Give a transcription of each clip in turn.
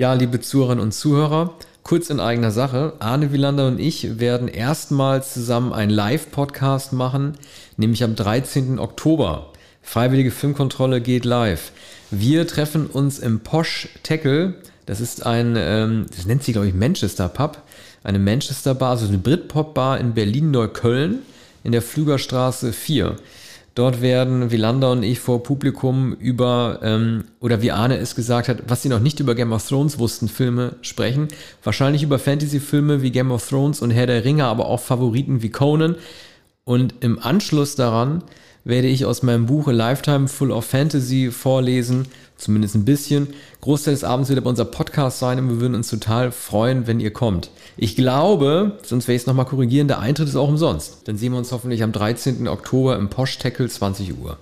Ja, liebe Zuhörerinnen und Zuhörer, kurz in eigener Sache. Arne Wielander und ich werden erstmals zusammen einen Live-Podcast machen, nämlich am 13. Oktober. Freiwillige Filmkontrolle geht live. Wir treffen uns im Posh Tackle. Das ist ein, ähm, das nennt sich, glaube ich, Manchester Pub. Eine Manchester Bar, also eine Britpop-Bar in Berlin-Neukölln in der Flügerstraße 4. Dort werden Wielander und ich vor Publikum über, ähm, oder wie Arne es gesagt hat, was sie noch nicht über Game of Thrones wussten, Filme sprechen. Wahrscheinlich über Fantasy-Filme wie Game of Thrones und Herr der Ringe, aber auch Favoriten wie Conan. Und im Anschluss daran werde ich aus meinem Buch A Lifetime Full of Fantasy vorlesen, zumindest ein bisschen. Großteil des Abends wird aber unser Podcast sein und wir würden uns total freuen, wenn ihr kommt. Ich glaube, sonst werde ich es nochmal korrigieren, der Eintritt ist auch umsonst. Dann sehen wir uns hoffentlich am 13. Oktober im Posh Tackle 20 Uhr.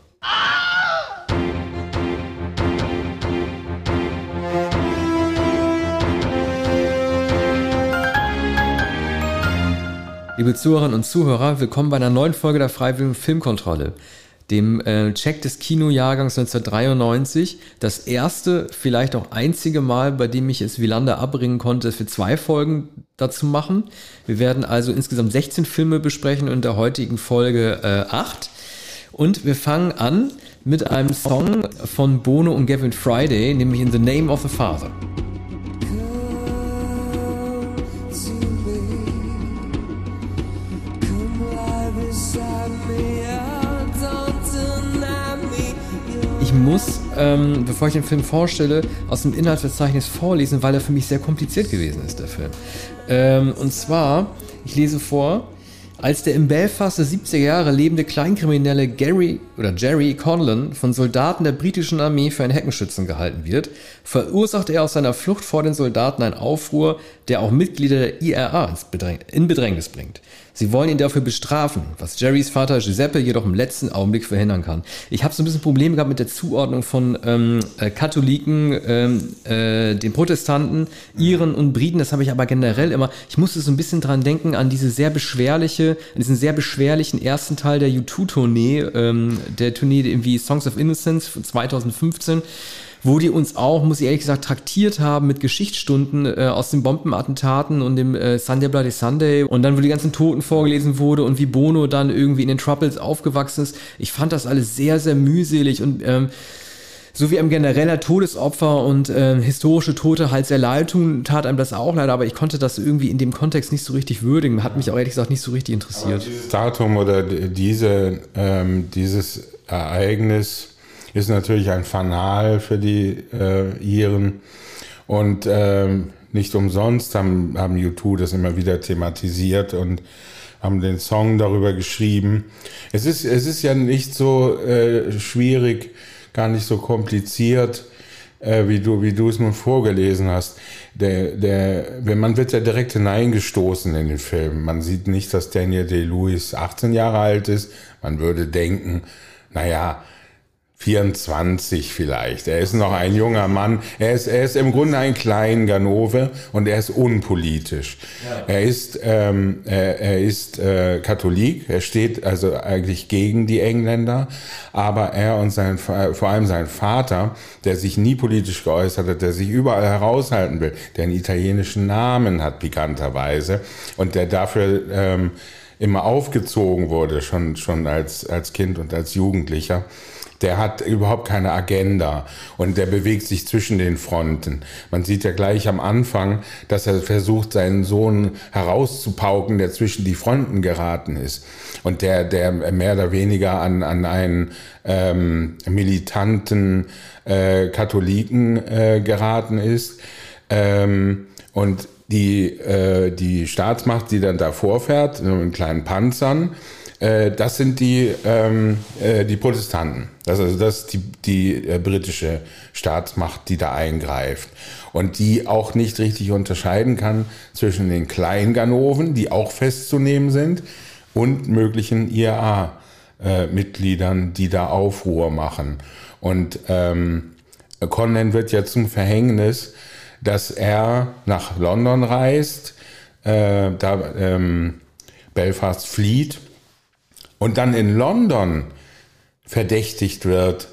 Liebe Zuhörerinnen und Zuhörer, willkommen bei einer neuen Folge der Freiwilligen Filmkontrolle, dem äh, Check des Kinojahrgangs 1993. Das erste, vielleicht auch einzige Mal, bei dem ich es Wielander abbringen konnte, für zwei Folgen dazu machen. Wir werden also insgesamt 16 Filme besprechen und in der heutigen Folge äh, 8. Und wir fangen an mit einem Song von Bono und Gavin Friday, nämlich In the Name of the Father. Muss, ähm, bevor ich den Film vorstelle, aus dem Inhaltsverzeichnis vorlesen, weil er für mich sehr kompliziert gewesen ist, der Film. Ähm, und zwar, ich lese vor, als der im Belfast der 70er Jahre lebende Kleinkriminelle Gary oder Jerry Conlon von Soldaten der britischen Armee für einen Heckenschützen gehalten wird, verursacht er aus seiner Flucht vor den Soldaten einen Aufruhr, der auch Mitglieder der IRA in Bedrängnis bringt. Sie wollen ihn dafür bestrafen, was Jerrys Vater Giuseppe jedoch im letzten Augenblick verhindern kann. Ich habe so ein bisschen Probleme gehabt mit der Zuordnung von ähm, äh, Katholiken, ähm, äh, den Protestanten, Iren und Briten. Das habe ich aber generell immer. Ich musste so ein bisschen dran denken an diese sehr beschwerliche, an diesen sehr beschwerlichen ersten Teil der U2-Tournee, ähm, der Tournee irgendwie Songs of Innocence von 2015 wo die uns auch, muss ich ehrlich gesagt, traktiert haben mit Geschichtsstunden äh, aus den Bombenattentaten und dem äh, Sunday Bloody Sunday und dann, wo die ganzen Toten vorgelesen wurde und wie Bono dann irgendwie in den Troubles aufgewachsen ist. Ich fand das alles sehr, sehr mühselig und ähm, so wie einem genereller Todesopfer und äh, historische Tote halt sehr leid tun, tat einem das auch leider, aber ich konnte das irgendwie in dem Kontext nicht so richtig würdigen. Hat mich auch ehrlich gesagt nicht so richtig interessiert. Aber dieses Datum oder diese, ähm, dieses Ereignis ist natürlich ein Fanal für die äh, Iren. Und ähm, nicht umsonst haben, haben U2 das immer wieder thematisiert und haben den Song darüber geschrieben. Es ist, es ist ja nicht so äh, schwierig, gar nicht so kompliziert, äh, wie du, wie du es nun vorgelesen hast. Der, der, wenn man wird ja direkt hineingestoßen in den Film. Man sieht nicht, dass Daniel Day-Lewis 18 Jahre alt ist. Man würde denken, naja, 24 vielleicht. Er ist noch ein junger Mann. Er ist, er ist im Grunde ein kleiner Ganove und er ist unpolitisch. Ja. Er ist, ähm, er, er ist äh, Katholik. Er steht also eigentlich gegen die Engländer. Aber er und sein, vor allem sein Vater, der sich nie politisch geäußert hat, der sich überall heraushalten will, der einen italienischen Namen hat, pikanterweise, und der dafür ähm, immer aufgezogen wurde, schon, schon als, als Kind und als Jugendlicher der hat überhaupt keine Agenda und der bewegt sich zwischen den Fronten. Man sieht ja gleich am Anfang, dass er versucht, seinen Sohn herauszupauken, der zwischen die Fronten geraten ist und der, der mehr oder weniger an, an einen ähm, militanten äh, Katholiken äh, geraten ist. Ähm, und die, äh, die Staatsmacht, die dann da vorfährt, mit kleinen Panzern, äh, das sind die, ähm, äh, die Protestanten. Das, also das ist die, die äh, britische Staatsmacht, die da eingreift. Und die auch nicht richtig unterscheiden kann zwischen den Kleinganoven, die auch festzunehmen sind, und möglichen IRA-Mitgliedern, die da Aufruhr machen. Und ähm, Conan wird ja zum Verhängnis, dass er nach London reist, äh, da ähm, Belfast flieht und dann in London verdächtigt wird,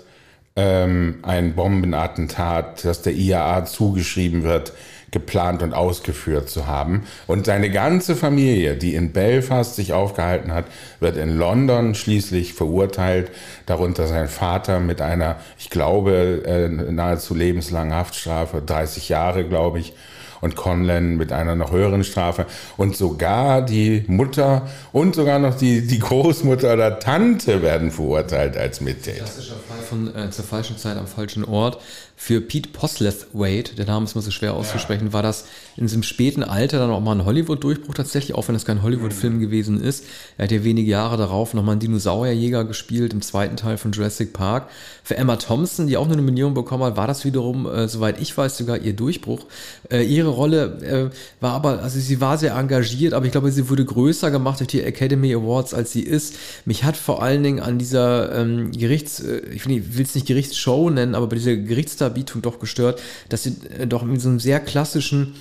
ähm, ein Bombenattentat, das der IAA zugeschrieben wird, geplant und ausgeführt zu haben. Und seine ganze Familie, die in Belfast sich aufgehalten hat, wird in London schließlich verurteilt, darunter sein Vater mit einer, ich glaube, äh, nahezu lebenslangen Haftstrafe, 30 Jahre, glaube ich, und Conlan mit einer noch höheren Strafe und sogar die Mutter und sogar noch die, die Großmutter oder Tante werden verurteilt als Mittäter. Klassischer Fall von äh, zur falschen Zeit am falschen Ort. Für Pete Poslethwaite, der Name ist mal so schwer auszusprechen, ja. war das in diesem späten Alter dann auch mal ein Hollywood-Durchbruch tatsächlich, auch wenn es kein Hollywood-Film gewesen ist. Er hat ja wenige Jahre darauf nochmal einen Dinosaurierjäger gespielt im zweiten Teil von Jurassic Park. Für Emma Thompson, die auch eine Nominierung bekommen hat, war das wiederum, äh, soweit ich weiß, sogar ihr Durchbruch. Äh, ihre Rolle äh, war aber, also sie war sehr engagiert, aber ich glaube, sie wurde größer gemacht durch die Academy Awards, als sie ist. Mich hat vor allen Dingen an dieser ähm, Gerichts, äh, ich will es nicht Gerichtsshow nennen, aber bei dieser Gerichtsdarbietung doch gestört, dass sie äh, doch in so einem sehr klassischen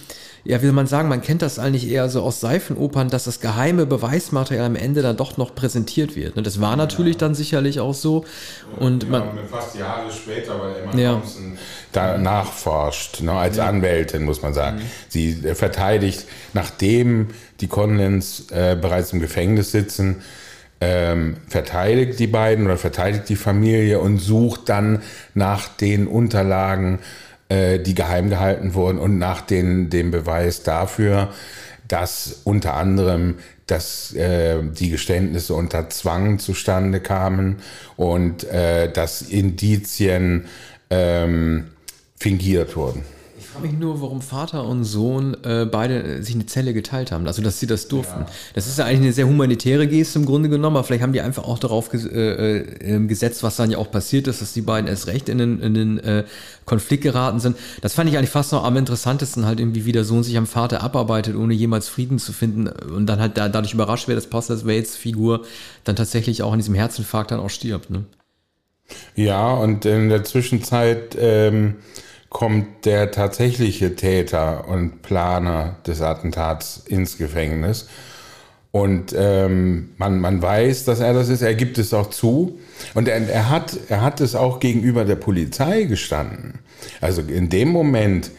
ja, wie soll man sagen, man kennt das eigentlich eher so aus Seifenopern, dass das geheime Beweismaterial am Ende dann doch noch präsentiert wird. Ne? Das war natürlich ja. dann sicherlich auch so. Und ja, man, fast Jahre später, weil Emma ja. Thompson da nachforscht, ne, als ja. Anwältin, muss man sagen. Mhm. Sie äh, verteidigt, nachdem die Conlens äh, bereits im Gefängnis sitzen, ähm, verteidigt die beiden oder verteidigt die Familie und sucht dann nach den Unterlagen äh, die geheim gehalten wurden und nach den, dem Beweis dafür, dass unter anderem dass äh, die Geständnisse unter Zwang zustande kamen und äh, dass Indizien ähm, fingiert wurden frage mich nur, warum Vater und Sohn äh, beide äh, sich eine Zelle geteilt haben, also dass sie das durften. Ja. Das ist ja eigentlich eine sehr humanitäre Geste im Grunde genommen, aber vielleicht haben die einfach auch darauf ges äh, äh, gesetzt, was dann ja auch passiert ist, dass die beiden erst recht in den, in den äh, Konflikt geraten sind. Das fand ich eigentlich fast noch am interessantesten, halt irgendwie, wie der Sohn sich am Vater abarbeitet, ohne jemals Frieden zu finden und dann halt da, dadurch überrascht wird, dass Pastor Waits Figur dann tatsächlich auch in diesem Herzinfarkt dann auch stirbt. Ne? Ja, und in der Zwischenzeit ähm, kommt der tatsächliche Täter und Planer des Attentats ins Gefängnis. Und ähm, man, man weiß, dass er das ist. Er gibt es auch zu. Und er, er, hat, er hat es auch gegenüber der Polizei gestanden. Also in dem Moment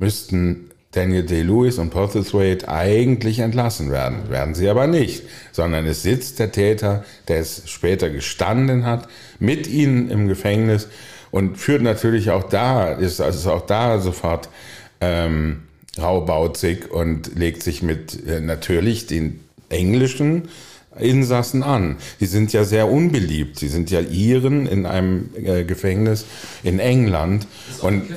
müssten Daniel Day-Lewis und Postlethwaite eigentlich entlassen werden. Werden sie aber nicht. Sondern es sitzt der Täter, der es später gestanden hat, mit ihnen im Gefängnis und führt natürlich auch da, ist also auch da sofort ähm, raubauzig und legt sich mit äh, natürlich den englischen Insassen an. Die sind ja sehr unbeliebt. Sie sind ja Iren in einem äh, Gefängnis in England. Das ist auch und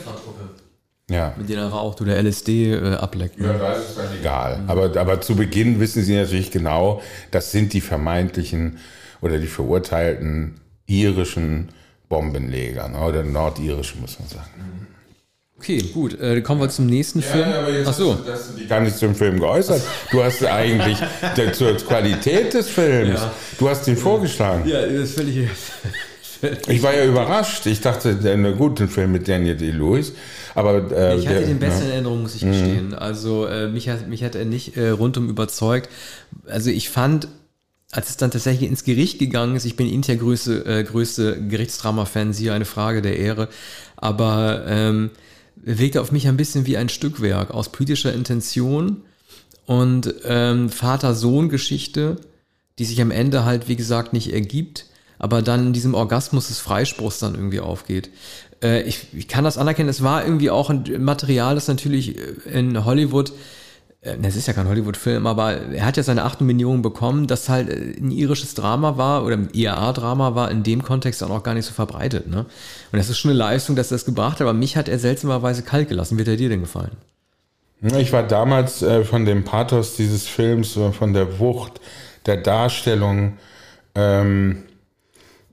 ja. Mit denen raucht oder LSD äh, ableckt. Ne? Ja, da ist es dann egal. Mhm. Aber, aber zu Beginn wissen sie natürlich genau, das sind die vermeintlichen oder die verurteilten irischen Bombenleger, ne? oder nordirisch, muss man sagen. Okay, gut. Äh, kommen wir zum nächsten ja, Film. aber jetzt Ach so. hast, du, hast du dich gar nicht zum Film geäußert. Du hast eigentlich der, zur Qualität des Films. Ja. Du hast ihn vorgeschlagen. Ja, das ist völlig. ich war ja überrascht. Ich dachte, der gute Film mit Daniel Day-Lewis. Aber, äh, ich hatte der, den besten ja. Erinnerungen, muss ich gestehen. Mhm. Also äh, mich, hat, mich hat er nicht äh, rundum überzeugt. Also ich fand als es dann tatsächlich ins Gericht gegangen ist, ich bin ja größte, äh, größte Gerichtsdrama-Fan, siehe eine Frage der Ehre, aber ähm, wirkte auf mich ein bisschen wie ein Stückwerk aus politischer Intention und ähm, Vater-Sohn-Geschichte, die sich am Ende halt, wie gesagt, nicht ergibt, aber dann in diesem Orgasmus des Freispruchs dann irgendwie aufgeht. Äh, ich, ich kann das anerkennen, es war irgendwie auch ein Material, das natürlich in Hollywood äh, es ist ja kein Hollywood-Film, aber er hat ja seine 8 Millionen bekommen, das halt äh, ein irisches Drama war oder ein IAA-Drama war in dem Kontext auch noch gar nicht so verbreitet. Ne? Und das ist schon eine Leistung, dass er das gebracht hat, aber mich hat er seltsamerweise kalt gelassen. Wird er dir denn gefallen? Ich war damals äh, von dem Pathos dieses Films, von der Wucht der Darstellung ähm,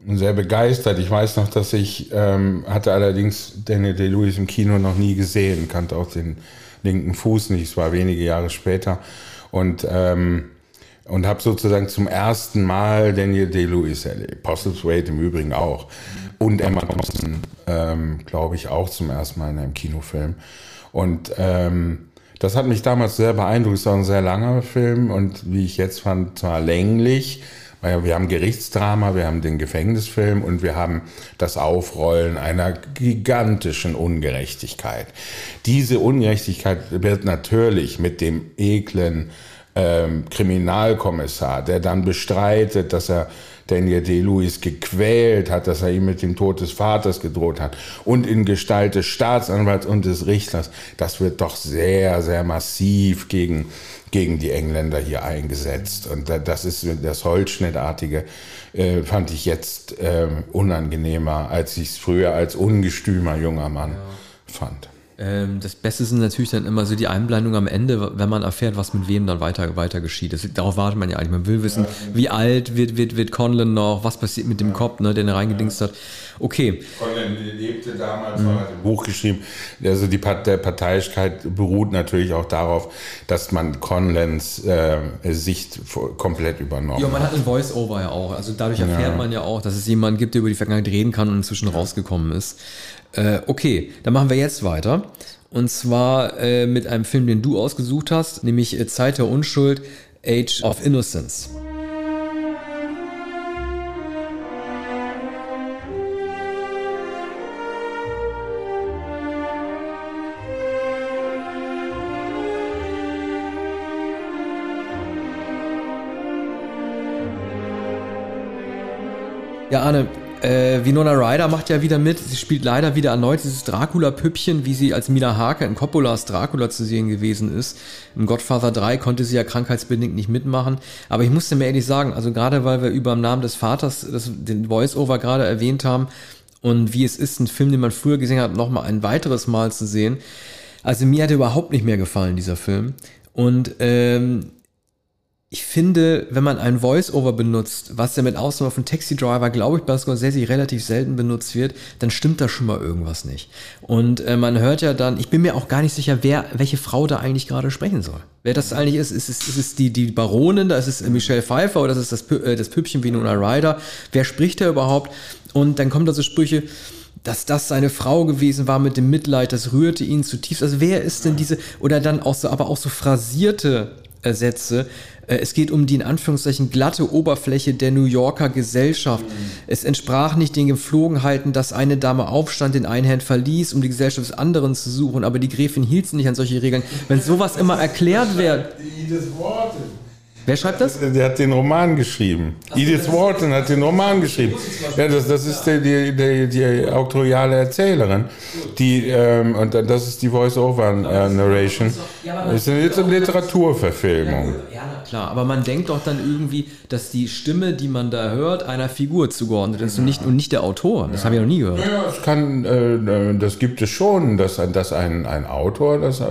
sehr begeistert. Ich weiß noch, dass ich ähm, hatte allerdings Daniel Day-Lewis im Kino noch nie gesehen, kannte auch den linken Fuß nicht. Es war wenige Jahre später. Und, ähm, und habe sozusagen zum ersten Mal Daniel Day-Lewis erlebt. Postlethwaite im Übrigen auch. Und Emma Thompson, ähm, glaube ich, auch zum ersten Mal in einem Kinofilm. Und ähm, das hat mich damals sehr beeindruckt. Es war ein sehr langer Film und wie ich jetzt fand, zwar länglich, Wir haben Gerichtsdrama, wir haben den Gefängnisfilm und wir haben das Aufrollen einer gigantischen Ungerechtigkeit. Diese Ungerechtigkeit wird natürlich mit dem eklen ähm, Kriminalkommissar, der dann bestreitet, dass er Daniel Day-Lewis gequält hat, dass er ihm mit dem Tod des Vaters gedroht hat und in Gestalt des Staatsanwalts und des Richters, das wird doch sehr, sehr massiv gegen, gegen die Engländer hier eingesetzt. Und das ist das Holzschnittartige, äh, fand ich jetzt äh, unangenehmer, als ich es früher als ungestümer junger Mann ja. fand. Ähm, das Beste sind natürlich dann immer so die Einblendung am Ende, wenn man erfährt, was mit wem dann weiter, weiter geschieht. Das, darauf wartet man ja eigentlich. Man will wissen, wie alt wird, wird, wird Conlon noch, was passiert mit dem Kopf, ne, den er reingedingst hat. Okay. Conlon lebte damals, mhm. hat ein Buch geschrieben. Also die der Parteiischkeit beruht natürlich auch darauf, dass man Conlons äh, Sicht komplett übernommen hat. Ja, man hat ein Voice-Over ja auch. Also dadurch erfährt ja. man ja auch, dass es jemanden gibt, der über die Vergangenheit reden kann und inzwischen rausgekommen ist. Äh, okay, dann machen wir jetzt weiter. Und zwar äh, mit einem Film, den du ausgesucht hast, nämlich äh, Zeit der Unschuld, Age of Innocence. Ja, Arne, äh, Winona Ryder macht ja wieder mit. Sie spielt leider wieder erneut dieses Dracula-Püppchen, wie sie als Mina Harker in Coppolas Dracula zu sehen gewesen ist. Im Godfather 3 konnte sie ja krankheitsbedingt nicht mitmachen. Aber ich musste mir ehrlich sagen, also gerade weil wir über den Namen des Vaters das, den Voice-Over gerade erwähnt haben und wie es ist, einen Film, den man früher gesehen hat, nochmal ein weiteres Mal zu sehen. Also mir hat er überhaupt nicht mehr gefallen, dieser Film. Und ähm, ich finde, wenn man ein Voice-Over benutzt, was ja mit Ausnahme von Taxi Driver, glaube ich, bei Scorsese relativ selten benutzt wird, dann stimmt da schon mal irgendwas nicht. Und äh, man hört ja dann, ich bin mir auch gar nicht sicher, wer, welche Frau da eigentlich gerade sprechen soll. Wer das eigentlich ist, ist es, ist es die, die Baronin, da ist es Michelle Pfeiffer oder ist es das, äh, das Püppchen wie Nona Ryder? Wer spricht da überhaupt? Und dann kommen da so Sprüche, dass das seine Frau gewesen war mit dem Mitleid, das rührte ihn zutiefst. Also wer ist denn diese, oder dann auch so, aber auch so phrasierte äh, Sätze, äh, es geht um die in Anführungszeichen glatte Oberfläche der New Yorker Gesellschaft. Mhm. Es entsprach nicht den Gepflogenheiten, dass eine Dame aufstand, den einen Herrn verließ, um die Gesellschaft des anderen zu suchen, aber die Gräfin hielt sich nicht an solche Regeln. Wenn sowas immer erklärt wird. Wer schreibt das? Der hat den Roman geschrieben. Ach, Edith Wharton hat den Roman geschrieben. Ja, das, das ist die, die, die autoriale Erzählerin. Die, ähm, und das ist die Voice-Over-Narration. Das ist eine Literaturverfilmung. Ja, klar. Aber man denkt doch dann irgendwie, dass die Stimme, die man da hört, einer Figur zugeordnet ist und nicht, und nicht der Autor. Das habe ich noch nie gehört. Ja, das, kann, äh, das gibt es schon, dass, dass ein, ein Autor das äh,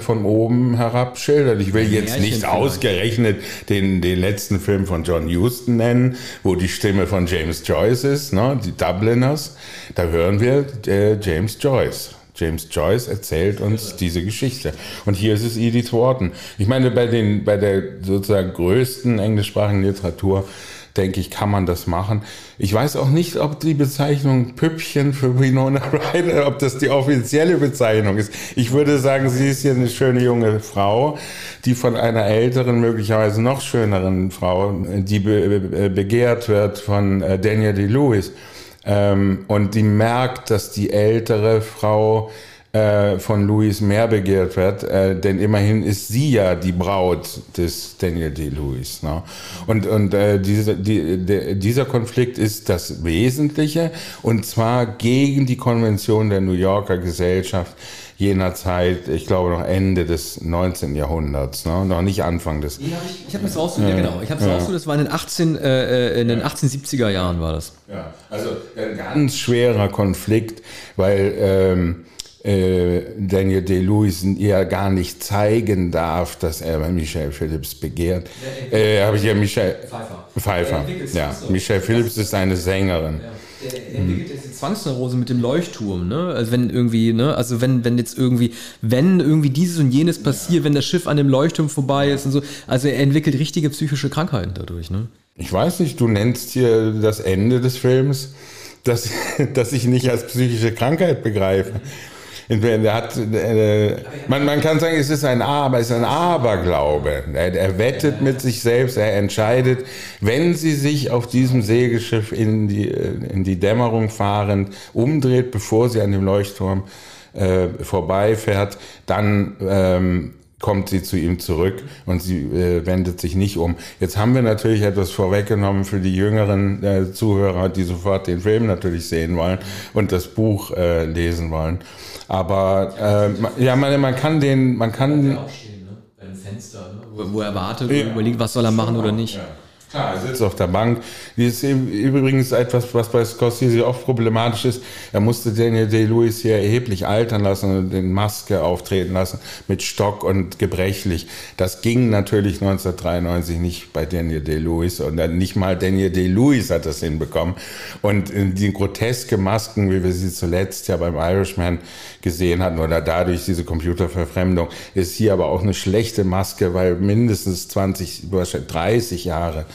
von oben herab schildert. Ich will jetzt nicht ausgerechnet den, den letzten Film von John Huston nennen, wo die Stimme von James Joyce ist, ne, die Dubliners. Da hören wir äh, James Joyce. James Joyce erzählt uns diese Geschichte. Und hier ist es Edith Wharton. Ich meine, bei, den, bei der sozusagen größten englischsprachigen Literatur denke ich, kann man das machen. Ich weiß auch nicht, ob die Bezeichnung Püppchen für Winona Ryder, ob das die offizielle Bezeichnung ist. Ich würde sagen, sie ist hier eine schöne junge Frau, die von einer älteren, möglicherweise noch schöneren Frau, die be begehrt wird von äh, Daniel D-Lewis. Ähm, und die merkt, dass die ältere Frau äh, von Louis mehr begehrt wird, äh, denn immerhin ist sie ja die Braut des Daniel D. Lewis. Ne? Und, und äh, diese, die, de, dieser Konflikt ist das Wesentliche und zwar gegen die Konvention der New Yorker Gesellschaft jener Zeit, ich glaube noch Ende des 19. Jahrhunderts, ne? noch nicht Anfang des. Ja, ich, ich habe das rausgesucht, ja, genau. Ich habe es ja. rausgesucht, das war in den, 18, äh, in den 1870er Jahren war das. Ja, also ein ganz schwerer Konflikt, weil ähm, äh, Daniel Day-Lewis ja gar nicht zeigen darf, dass er Michelle Phillips begehrt. Äh, Habe ich ja Michelle Pfeiffer. Pfeiffer. Ja, Michelle Phillips ist eine Sängerin. Ja. Der entwickelt jetzt die Zwangsneurose mit dem Leuchtturm, ne? Also wenn irgendwie, ne, also wenn, wenn jetzt irgendwie, wenn irgendwie dieses und jenes passiert, ja. wenn das Schiff an dem Leuchtturm vorbei ist und so, also er entwickelt richtige psychische Krankheiten dadurch, ne? Ich weiß nicht, du nennst hier das Ende des Films, das, das ich nicht als psychische Krankheit begreife. Der hat, äh, man, man kann sagen, es ist ein Aber, es ist ein Aberglaube. Er, er wettet mit sich selbst, er entscheidet, wenn sie sich auf diesem Segelschiff in die, in die Dämmerung fahrend umdreht, bevor sie an dem Leuchtturm äh, vorbeifährt, dann ähm, kommt sie zu ihm zurück und sie äh, wendet sich nicht um. Jetzt haben wir natürlich etwas vorweggenommen für die jüngeren äh, Zuhörer, die sofort den Film natürlich sehen wollen und das Buch äh, lesen wollen. Aber äh, ja, man, man kann den, man kann. Aufstehen, ne? Fenster, ne? wo, wo er wartet ja. und überlegt, was soll er machen oder nicht. Ja. Klar, er sitzt auf der Bank. Die ist übrigens etwas, was bei Scorsese oft problematisch ist. Er musste Daniel Day-Lewis hier erheblich altern lassen und den Maske auftreten lassen mit Stock und gebrechlich. Das ging natürlich 1993 nicht bei Daniel Day-Lewis und nicht mal Daniel Day-Lewis hat das hinbekommen. Und die groteske Masken, wie wir sie zuletzt ja beim Irishman gesehen hatten oder dadurch diese Computerverfremdung, ist hier aber auch eine schlechte Maske, weil mindestens 20, 30 Jahre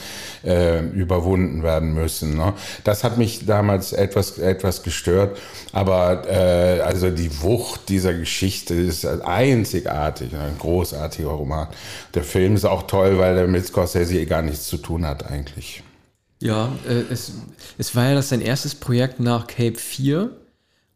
äh, überwunden werden müssen. Ne? Das hat mich damals etwas, etwas gestört, aber äh, also die Wucht dieser Geschichte ist einzigartig, ein großartiger Roman. Der Film ist auch toll, weil er mit Scorsese gar nichts zu tun hat eigentlich. Ja, äh, es, es war ja das sein erstes Projekt nach Cape 4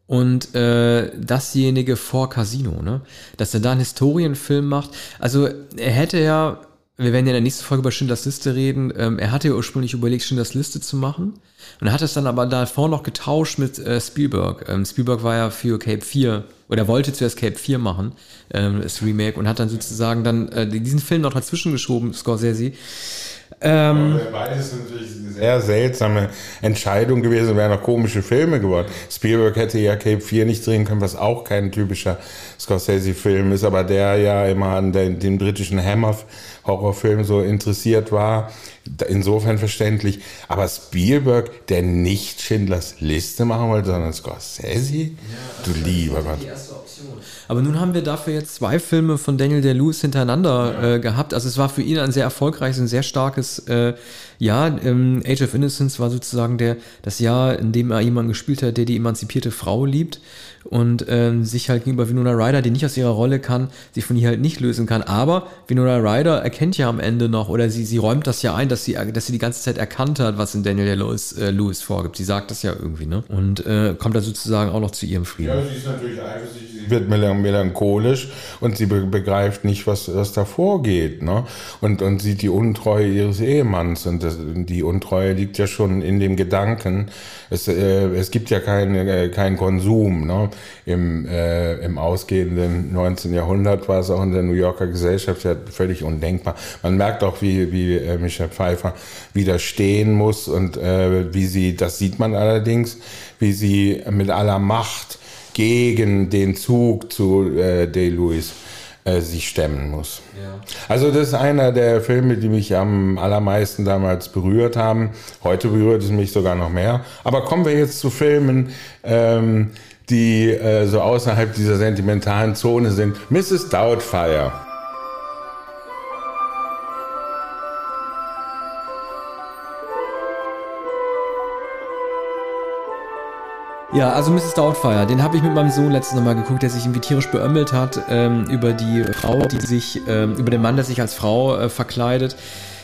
und äh, dasjenige vor Casino, ne? Dass er da einen Historienfilm macht. Also er hätte ja wir werden ja in der nächsten Folge über Schindlers Liste reden. Ähm, er hatte ja ursprünglich überlegt, Schindlers Liste zu machen. Und er hat es dann aber davor noch getauscht mit äh, Spielberg. Ähm, Spielberg war ja für Cape 4, oder wollte zuerst Cape 4 machen, ähm, das Remake, und hat dann sozusagen dann äh, diesen Film noch dazwischen geschoben, Scorsese. Ähm, Beides ist natürlich eine sehr seltsame Entscheidung gewesen, wären noch komische Filme geworden. Spielberg hätte ja Cape 4 nicht drehen können, was auch kein typischer Scorsese-Film ist, aber der ja immer an den, den britischen Hammer Horrorfilm so interessiert war. Insofern verständlich. Aber Spielberg, der nicht Schindlers Liste machen wollte, sondern Scorsese? Ja, du lieber Gott. Aber nun haben wir dafür jetzt zwei Filme von Daniel Day-Lewis hintereinander ja. äh, gehabt. Also es war für ihn ein sehr erfolgreiches, ein sehr starkes äh, Jahr. Ähm, Age of Innocence war sozusagen der, das Jahr, in dem er jemanden gespielt hat, der die emanzipierte Frau liebt und ähm, sich halt gegenüber Winona Ryder, die nicht aus ihrer Rolle kann, sich von ihr halt nicht lösen kann. Aber Winona Ryder erkennt ja am Ende noch, oder sie, sie räumt das ja ein, dass sie, dass sie die ganze Zeit erkannt hat, was in Daniel Lewis, äh, Lewis vorgibt. Sie sagt das ja irgendwie, ne? Und äh, kommt da sozusagen auch noch zu ihrem Frieden. Ja, sie ist natürlich eifersüchtig, sie wird melancholisch und sie begreift nicht, was, was da vorgeht, ne? Und, und sieht die Untreue ihres Ehemanns. Und das, die Untreue liegt ja schon in dem Gedanken, es, äh, es gibt ja keinen äh, kein Konsum, ne? Im, äh, Im ausgehenden 19. Jahrhundert war es auch in der New Yorker Gesellschaft ja völlig undenkbar. Man merkt auch, wie, wie äh, Michelle Pfeiffer widerstehen muss und äh, wie sie, das sieht man allerdings, wie sie mit aller Macht gegen den Zug zu äh, Day-Lewis äh, sich stemmen muss. Ja. Also das ist einer der Filme, die mich am allermeisten damals berührt haben. Heute berührt es mich sogar noch mehr. Aber kommen wir jetzt zu Filmen, ähm, die äh, so außerhalb dieser sentimentalen Zone sind. Mrs. Doubtfire. Ja, also Mrs. Doubtfire, den habe ich mit meinem Sohn letztens nochmal geguckt, der sich irgendwie tierisch beömmelt hat ähm, über die Frau, die sich, ähm, über den Mann, der sich als Frau äh, verkleidet.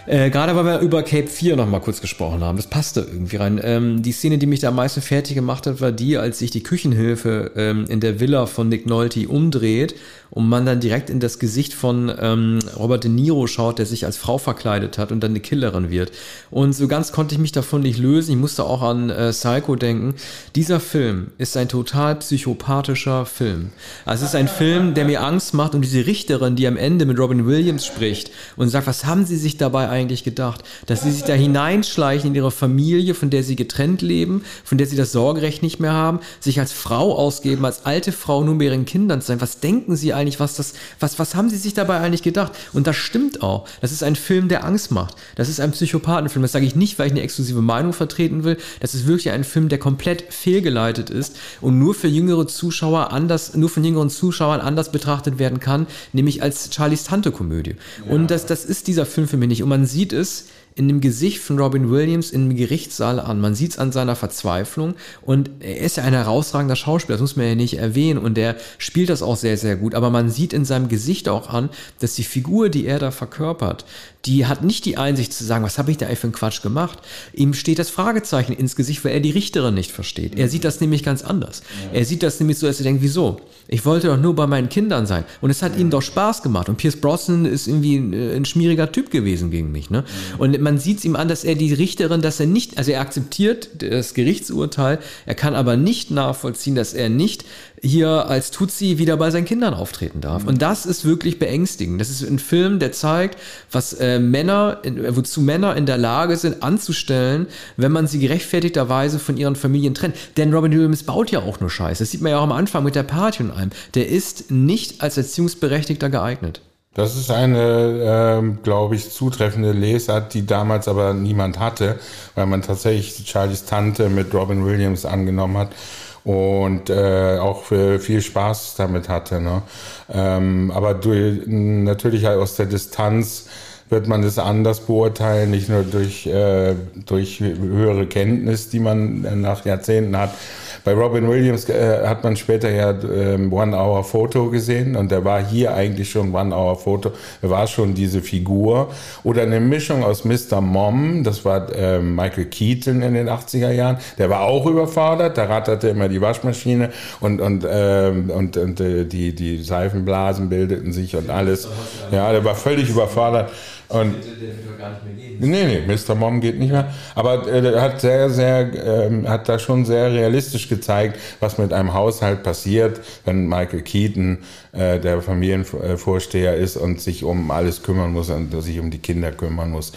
Äh, Gerade weil wir über Cape 4 noch mal kurz gesprochen haben, das passte irgendwie rein. Ähm, die Szene, die mich da am meisten fertig gemacht hat, war die, als sich die Küchenhilfe ähm, in der Villa von Nick Nolte umdreht und man dann direkt in das Gesicht von ähm, Robert De Niro schaut, der sich als Frau verkleidet hat und dann eine Killerin wird. Und so ganz konnte ich mich davon nicht lösen. Ich musste auch an äh, Psycho denken. Dieser Film ist ein total psychopathischer Film. Also es ist ein Film, der mir Angst macht und diese Richterin, die am Ende mit Robin Williams spricht und sagt, was haben sie sich dabei eigentlich gedacht? Dass sie sich da hineinschleichen in ihre Familie, von der sie getrennt leben, von der sie das Sorgerecht nicht mehr haben, sich als Frau ausgeben, als alte Frau nur mit ihren Kindern zu sein. Was denken sie eigentlich, was das, was, was haben sie sich dabei eigentlich gedacht? Und das stimmt auch. Das ist ein Film, der Angst macht. Das ist ein Psychopathenfilm. Das sage ich nicht, weil ich eine exklusive Meinung vertreten will. Das ist wirklich ein Film, der komplett fehlgeleitet ist und nur für jüngere Zuschauer anders, nur von jüngeren Zuschauern anders betrachtet werden kann, nämlich als Charlies Tante-Komödie. Ja. Und das, das ist dieser Film für mich nicht. Und man sieht es, in dem Gesicht von Robin Williams dem Gerichtssaal an. Man sieht es an seiner Verzweiflung und er ist ja ein herausragender Schauspieler, das muss man ja nicht erwähnen und der spielt das auch sehr, sehr gut. Aber man sieht in seinem Gesicht auch an, dass die Figur, die er da verkörpert, die hat nicht die Einsicht zu sagen, was habe ich da eigentlich für einen Quatsch gemacht. Ihm steht das Fragezeichen ins Gesicht, weil er die Richterin nicht versteht. Er sieht das nämlich ganz anders. Er sieht das nämlich so, dass er denkt, wieso? Ich wollte doch nur bei meinen Kindern sein. Und es hat ihm doch Spaß gemacht. Und Pierce Brosnan ist irgendwie ein, äh, ein schmieriger Typ gewesen gegen mich. Ne? Und man sieht es ihm an, dass er die Richterin, dass er nicht, also er akzeptiert das Gerichtsurteil, er kann aber nicht nachvollziehen, dass er nicht hier als Tutsi wieder bei seinen Kindern auftreten darf. Und das ist wirklich beängstigend. Das ist ein Film, der zeigt, was äh, Männer, äh, wozu Männer in der Lage sind anzustellen, wenn man sie gerechtfertigterweise von ihren Familien trennt. Denn Robin Williams baut ja auch nur Scheiße. Das sieht man ja auch am Anfang mit der Party und allem. Der ist nicht als Erziehungsberechtigter geeignet. Das ist eine, äh, glaube ich, zutreffende Lesart, die damals aber niemand hatte, weil man tatsächlich Charlies Tante mit Robin Williams angenommen hat und äh, auch viel Spaß damit hatte. Ne? Ähm, aber durch, natürlich halt aus der Distanz wird man das anders beurteilen, nicht nur durch, äh, durch höhere Kenntnis, die man nach Jahrzehnten hat, bei Robin Williams äh, hat man später ja ähm, One Hour Photo gesehen und der war hier eigentlich schon One Hour Photo. Er war schon diese Figur. Oder eine Mischung aus Mr. Mom, das war äh, Michael Keaton in den 80er Jahren. Der war auch überfordert, der ratterte immer die Waschmaschine und, und, äh, und, und äh, die, die Seifenblasen bildeten sich und alles. Ja, der war völlig überfordert. Und der wird gar nicht mehr gehen. Nee, nee, Mr. Mom geht nicht mehr. Aber äh, er hat sehr, sehr, ähm, hat da schon sehr realistisch gezeigt, was mit einem Haushalt passiert, wenn Michael Keaton äh, der Familienvorsteher ist und sich um alles kümmern muss und sich um die Kinder kümmern muss.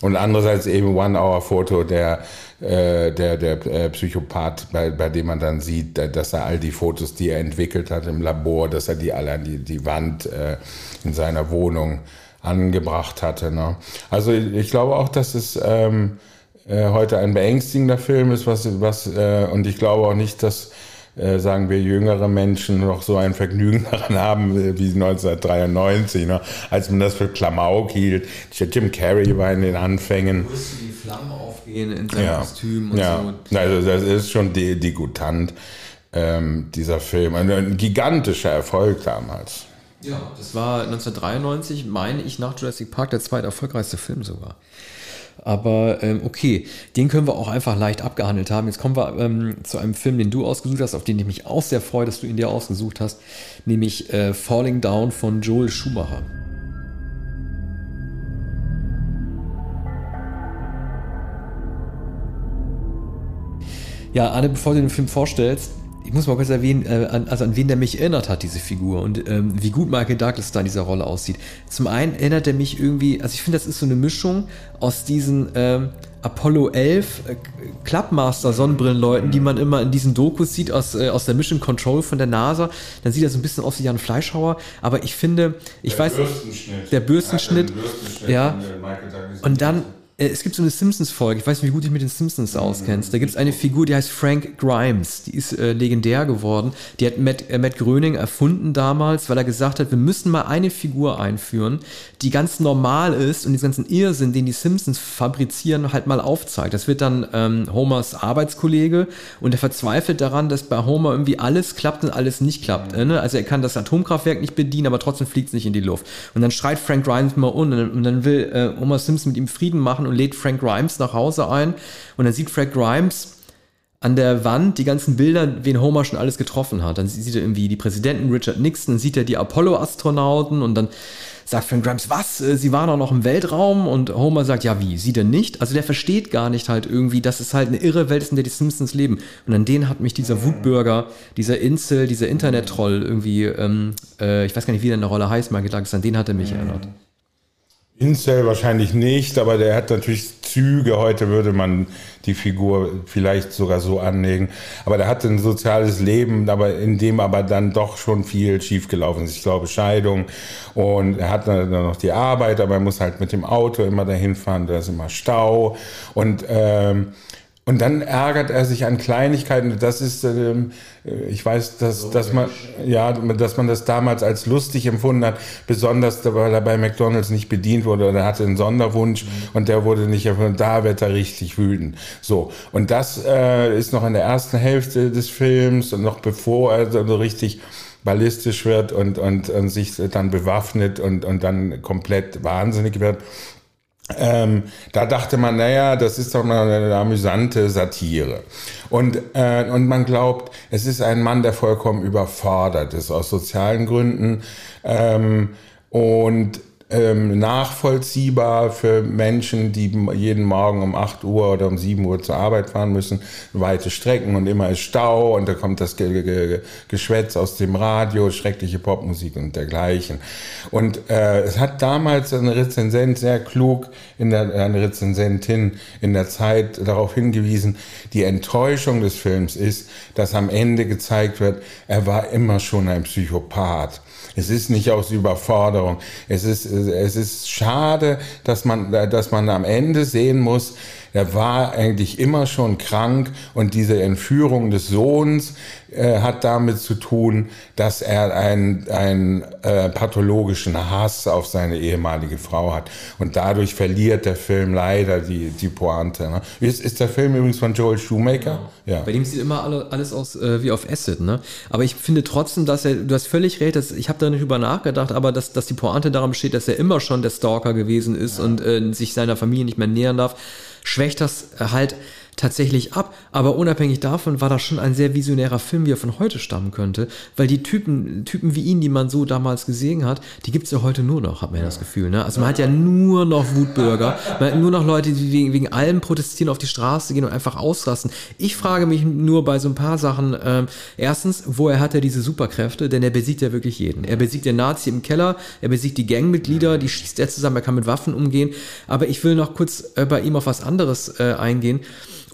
Und andererseits eben One-Hour-Foto, der, äh, der, der äh, Psychopath, bei, bei dem man dann sieht, dass er all die Fotos, die er entwickelt hat im Labor, dass er die alle an die, die Wand äh, in seiner Wohnung angebracht hatte. Ne? Also ich glaube auch, dass es ähm, äh, heute ein beängstigender Film ist, was, was äh, und ich glaube auch nicht, dass äh, sagen wir jüngere Menschen noch so ein Vergnügen daran haben äh, wie 1993, ne? als man das für Klamauk hielt. Jim Carrey war in den Anfängen. Musste die Flammen aufgehen in seinem ja. Kostüm und ja. so. Also das ist schon degutant, ähm, dieser Film. Ein, ein gigantischer Erfolg damals. Ja, das war 1993, meine ich, nach Jurassic Park der zweite erfolgreichste Film sogar. Aber ähm, okay, den können wir auch einfach leicht abgehandelt haben. Jetzt kommen wir ähm, zu einem Film, den du ausgesucht hast, auf den ich mich auch sehr freue, dass du ihn dir ausgesucht hast, nämlich äh, Falling Down von Joel Schumacher. Ja, Anne, bevor du den Film vorstellst, ich muss mal kurz erwähnen, äh, an, also an wen der mich erinnert hat, diese Figur und ähm, wie gut Michael Douglas da in dieser Rolle aussieht. Zum einen erinnert er mich irgendwie, also ich finde, das ist so eine Mischung aus diesen ähm, Apollo 11 äh, Clubmaster Sonnenbrillenleuten, die man immer in diesen Dokus sieht aus, äh, aus der Mission Control von der NASA. Dann sieht er so ein bisschen aus wie Jan Fleischhauer, aber ich finde, ich der weiß, Bürstenschnitt. der Bürstenschnitt, ja, und dann es gibt so eine Simpsons-Folge, ich weiß nicht, wie gut dich mit den Simpsons auskennst. Da gibt es eine Figur, die heißt Frank Grimes. Die ist äh, legendär geworden. Die hat Matt, äh, Matt Gröning erfunden damals, weil er gesagt hat, wir müssen mal eine Figur einführen, die ganz normal ist und diesen ganzen Irrsinn, den die Simpsons fabrizieren, halt mal aufzeigt. Das wird dann ähm, Homers Arbeitskollege und er verzweifelt daran, dass bei Homer irgendwie alles klappt und alles nicht klappt. Mhm. Ne? Also er kann das Atomkraftwerk nicht bedienen, aber trotzdem fliegt es nicht in die Luft. Und dann schreit Frank Grimes mal um und dann will äh, Homer Simpson mit ihm Frieden machen machen und lädt Frank Grimes nach Hause ein. Und dann sieht Frank Grimes an der Wand die ganzen Bilder, wen Homer schon alles getroffen hat. Dann sieht er irgendwie die Präsidenten Richard Nixon, dann sieht er die Apollo-Astronauten und dann sagt Frank Grimes, was? Äh, sie waren auch noch im Weltraum? Und Homer sagt, ja, wie? Sie denn nicht? Also der versteht gar nicht halt irgendwie, dass es halt eine irre Welt ist, in der die Simpsons leben. Und an den hat mich dieser Wutbürger, dieser Insel, dieser Internet-Troll irgendwie, ähm, äh, ich weiß gar nicht, wie der in der Rolle heißt, mal gedacht, an den hat er mich erinnert. Incel wahrscheinlich nicht, aber der hat natürlich Züge. Heute würde man die Figur vielleicht sogar so anlegen. Aber der hat ein soziales Leben, aber in dem aber dann doch schon viel schiefgelaufen ist. Ich glaube Scheidung und er hat dann noch die Arbeit, aber er muss halt mit dem Auto immer dahin fahren. Da ist immer Stau und ähm, Und dann ärgert er sich an Kleinigkeiten. Das ist, ähm, ich weiß, dass, dass man, ja, dass man das damals als lustig empfunden hat, besonders weil er bei McDonalds nicht bedient wurde oder er hatte einen Sonderwunsch mhm. und der wurde nicht erfüllt. Da wird er richtig wütend. So. Und das äh, ist noch in der ersten Hälfte des Films und noch bevor er so richtig ballistisch wird und, und, und sich dann bewaffnet und, und dann komplett wahnsinnig wird. Ähm, da dachte man, naja, das ist doch mal eine amüsante Satire. Und, äh, und man glaubt, es ist ein Mann, der vollkommen überfordert ist aus sozialen Gründen. Ähm, und ähm, nachvollziehbar für Menschen, die jeden Morgen um 8 Uhr oder um 7 Uhr zur Arbeit fahren müssen, weite Strecken und immer ist Stau und da kommt das Ge Ge Geschwätz aus dem Radio, schreckliche Popmusik und dergleichen. Und äh, es hat damals ein Rezensent sehr klug, in der, eine Rezensentin in der Zeit darauf hingewiesen, die Enttäuschung des Films ist, dass am Ende gezeigt wird, er war immer schon ein Psychopath. Es ist nicht aus Überforderung. Es ist, es ist schade, dass man, dass man am Ende sehen muss, er war eigentlich immer schon krank und diese Entführung des Sohns äh, hat damit zu tun, dass er einen, einen äh, pathologischen Hass auf seine ehemalige Frau hat. Und dadurch verliert der Film leider die, die Pointe. Ne? Ist, ist der Film übrigens von Joel Shoemaker? Ja. ja. Bei dem sieht immer alle, alles aus äh, wie auf Acid. Ne? Aber ich finde trotzdem, dass er, du hast völlig recht, dass, ich habe da nicht drüber nachgedacht, aber dass, dass die Pointe daran besteht, dass er immer schon der Stalker gewesen ist ja. und äh, sich seiner Familie nicht mehr nähern darf schwächt das halt tatsächlich ab. Aber unabhängig davon war das schon ein sehr visionärer Film, wie er von heute stammen könnte. Weil die Typen, Typen wie ihn, die man so damals gesehen hat, die gibt's ja heute nur noch, hat man ja das Gefühl. Ne? Also man hat ja nur noch Wutbürger, man hat nur noch Leute, die wegen, wegen allem protestieren, auf die Straße gehen und einfach ausrasten. Ich frage mich nur bei so ein paar Sachen, ähm, erstens, woher hat er diese Superkräfte? Denn er besiegt ja wirklich jeden. Er besiegt den Nazi im Keller, er besiegt die Gangmitglieder, die schießt er zusammen, er kann mit Waffen umgehen. Aber ich will noch kurz äh, bei ihm auf was anderes äh, eingehen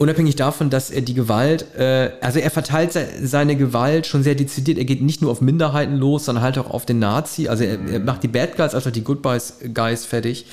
unabhängig davon, dass er die Gewalt, äh, also er verteilt seine Gewalt schon sehr dezidiert. Er geht nicht nur auf Minderheiten los, sondern halt auch auf den Nazi. Also er, er macht die Bad Guys, also die Good Guys fertig.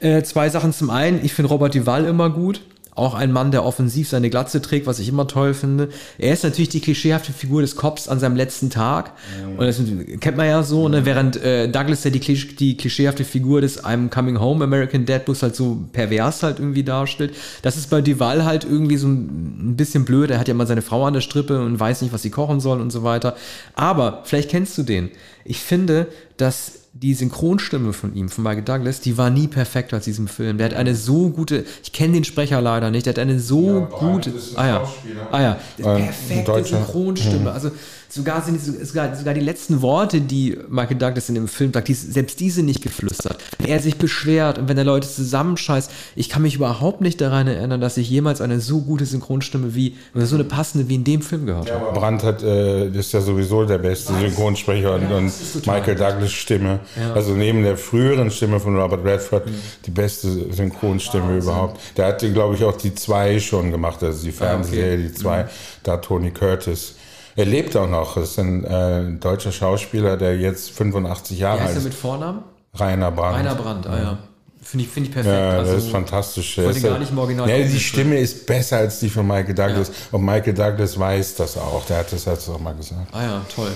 Äh, zwei Sachen zum einen, ich finde Robert Duval immer gut. Auch ein Mann, der offensiv seine Glatze trägt, was ich immer toll finde. Er ist natürlich die klischeehafte Figur des Cops an seinem letzten Tag. Mhm. Und das kennt man ja so, ne? während äh, Douglas, der die, die klischeehafte Figur des I'm Coming Home American Dad bloß halt so pervers halt irgendwie darstellt. Das ist bei Duval halt irgendwie so ein bisschen blöd. Er hat ja mal seine Frau an der Strippe und weiß nicht, was sie kochen soll und so weiter. Aber vielleicht kennst du den. Ich finde, dass die Synchronstimme von ihm, von Michael Douglas, die war nie perfekt als diesem Film. Der hat eine so gute, ich kenne den Sprecher leider nicht, der hat eine so ja, gute, ah ja, ah ja, perfekte Synchronstimme. Also sogar, sind, sogar, sogar die letzten Worte, die Michael Douglas in dem Film sagt, die, selbst diese nicht geflüstert. Wenn er sich beschwert und wenn er Leute zusammenscheißt, ich kann mich überhaupt nicht daran erinnern, dass ich jemals eine so gute Synchronstimme wie, oder so eine passende wie in dem Film gehört ja, habe. Brandt hat, äh, ist ja sowieso der beste Synchronsprecher und, und Michael Douglas Stimme. Ja. Also neben der früheren Stimme von Robert Redford mhm. die beste Synchronstimme ah, überhaupt. Der hat, glaube ich, auch die zwei schon gemacht, also die Fernsehserie, ah, okay. die zwei, mhm. da Tony Curtis. Er lebt auch noch. Das ist ein äh, deutscher Schauspieler, der jetzt 85 Jahre alt ist. Wie heißt er mit Vornamen? Rainer Brandt. Rainer Brandt, ah ja. Finde ich, find ich perfekt. Ja, das also, ist fantastisch. Ich wollte gar nicht im Original ja, die Stimme ist besser als die von Michael Douglas. Ja. Und Michael Douglas weiß das auch. Der hat das jetzt auch mal gesagt. Ah ja, toll.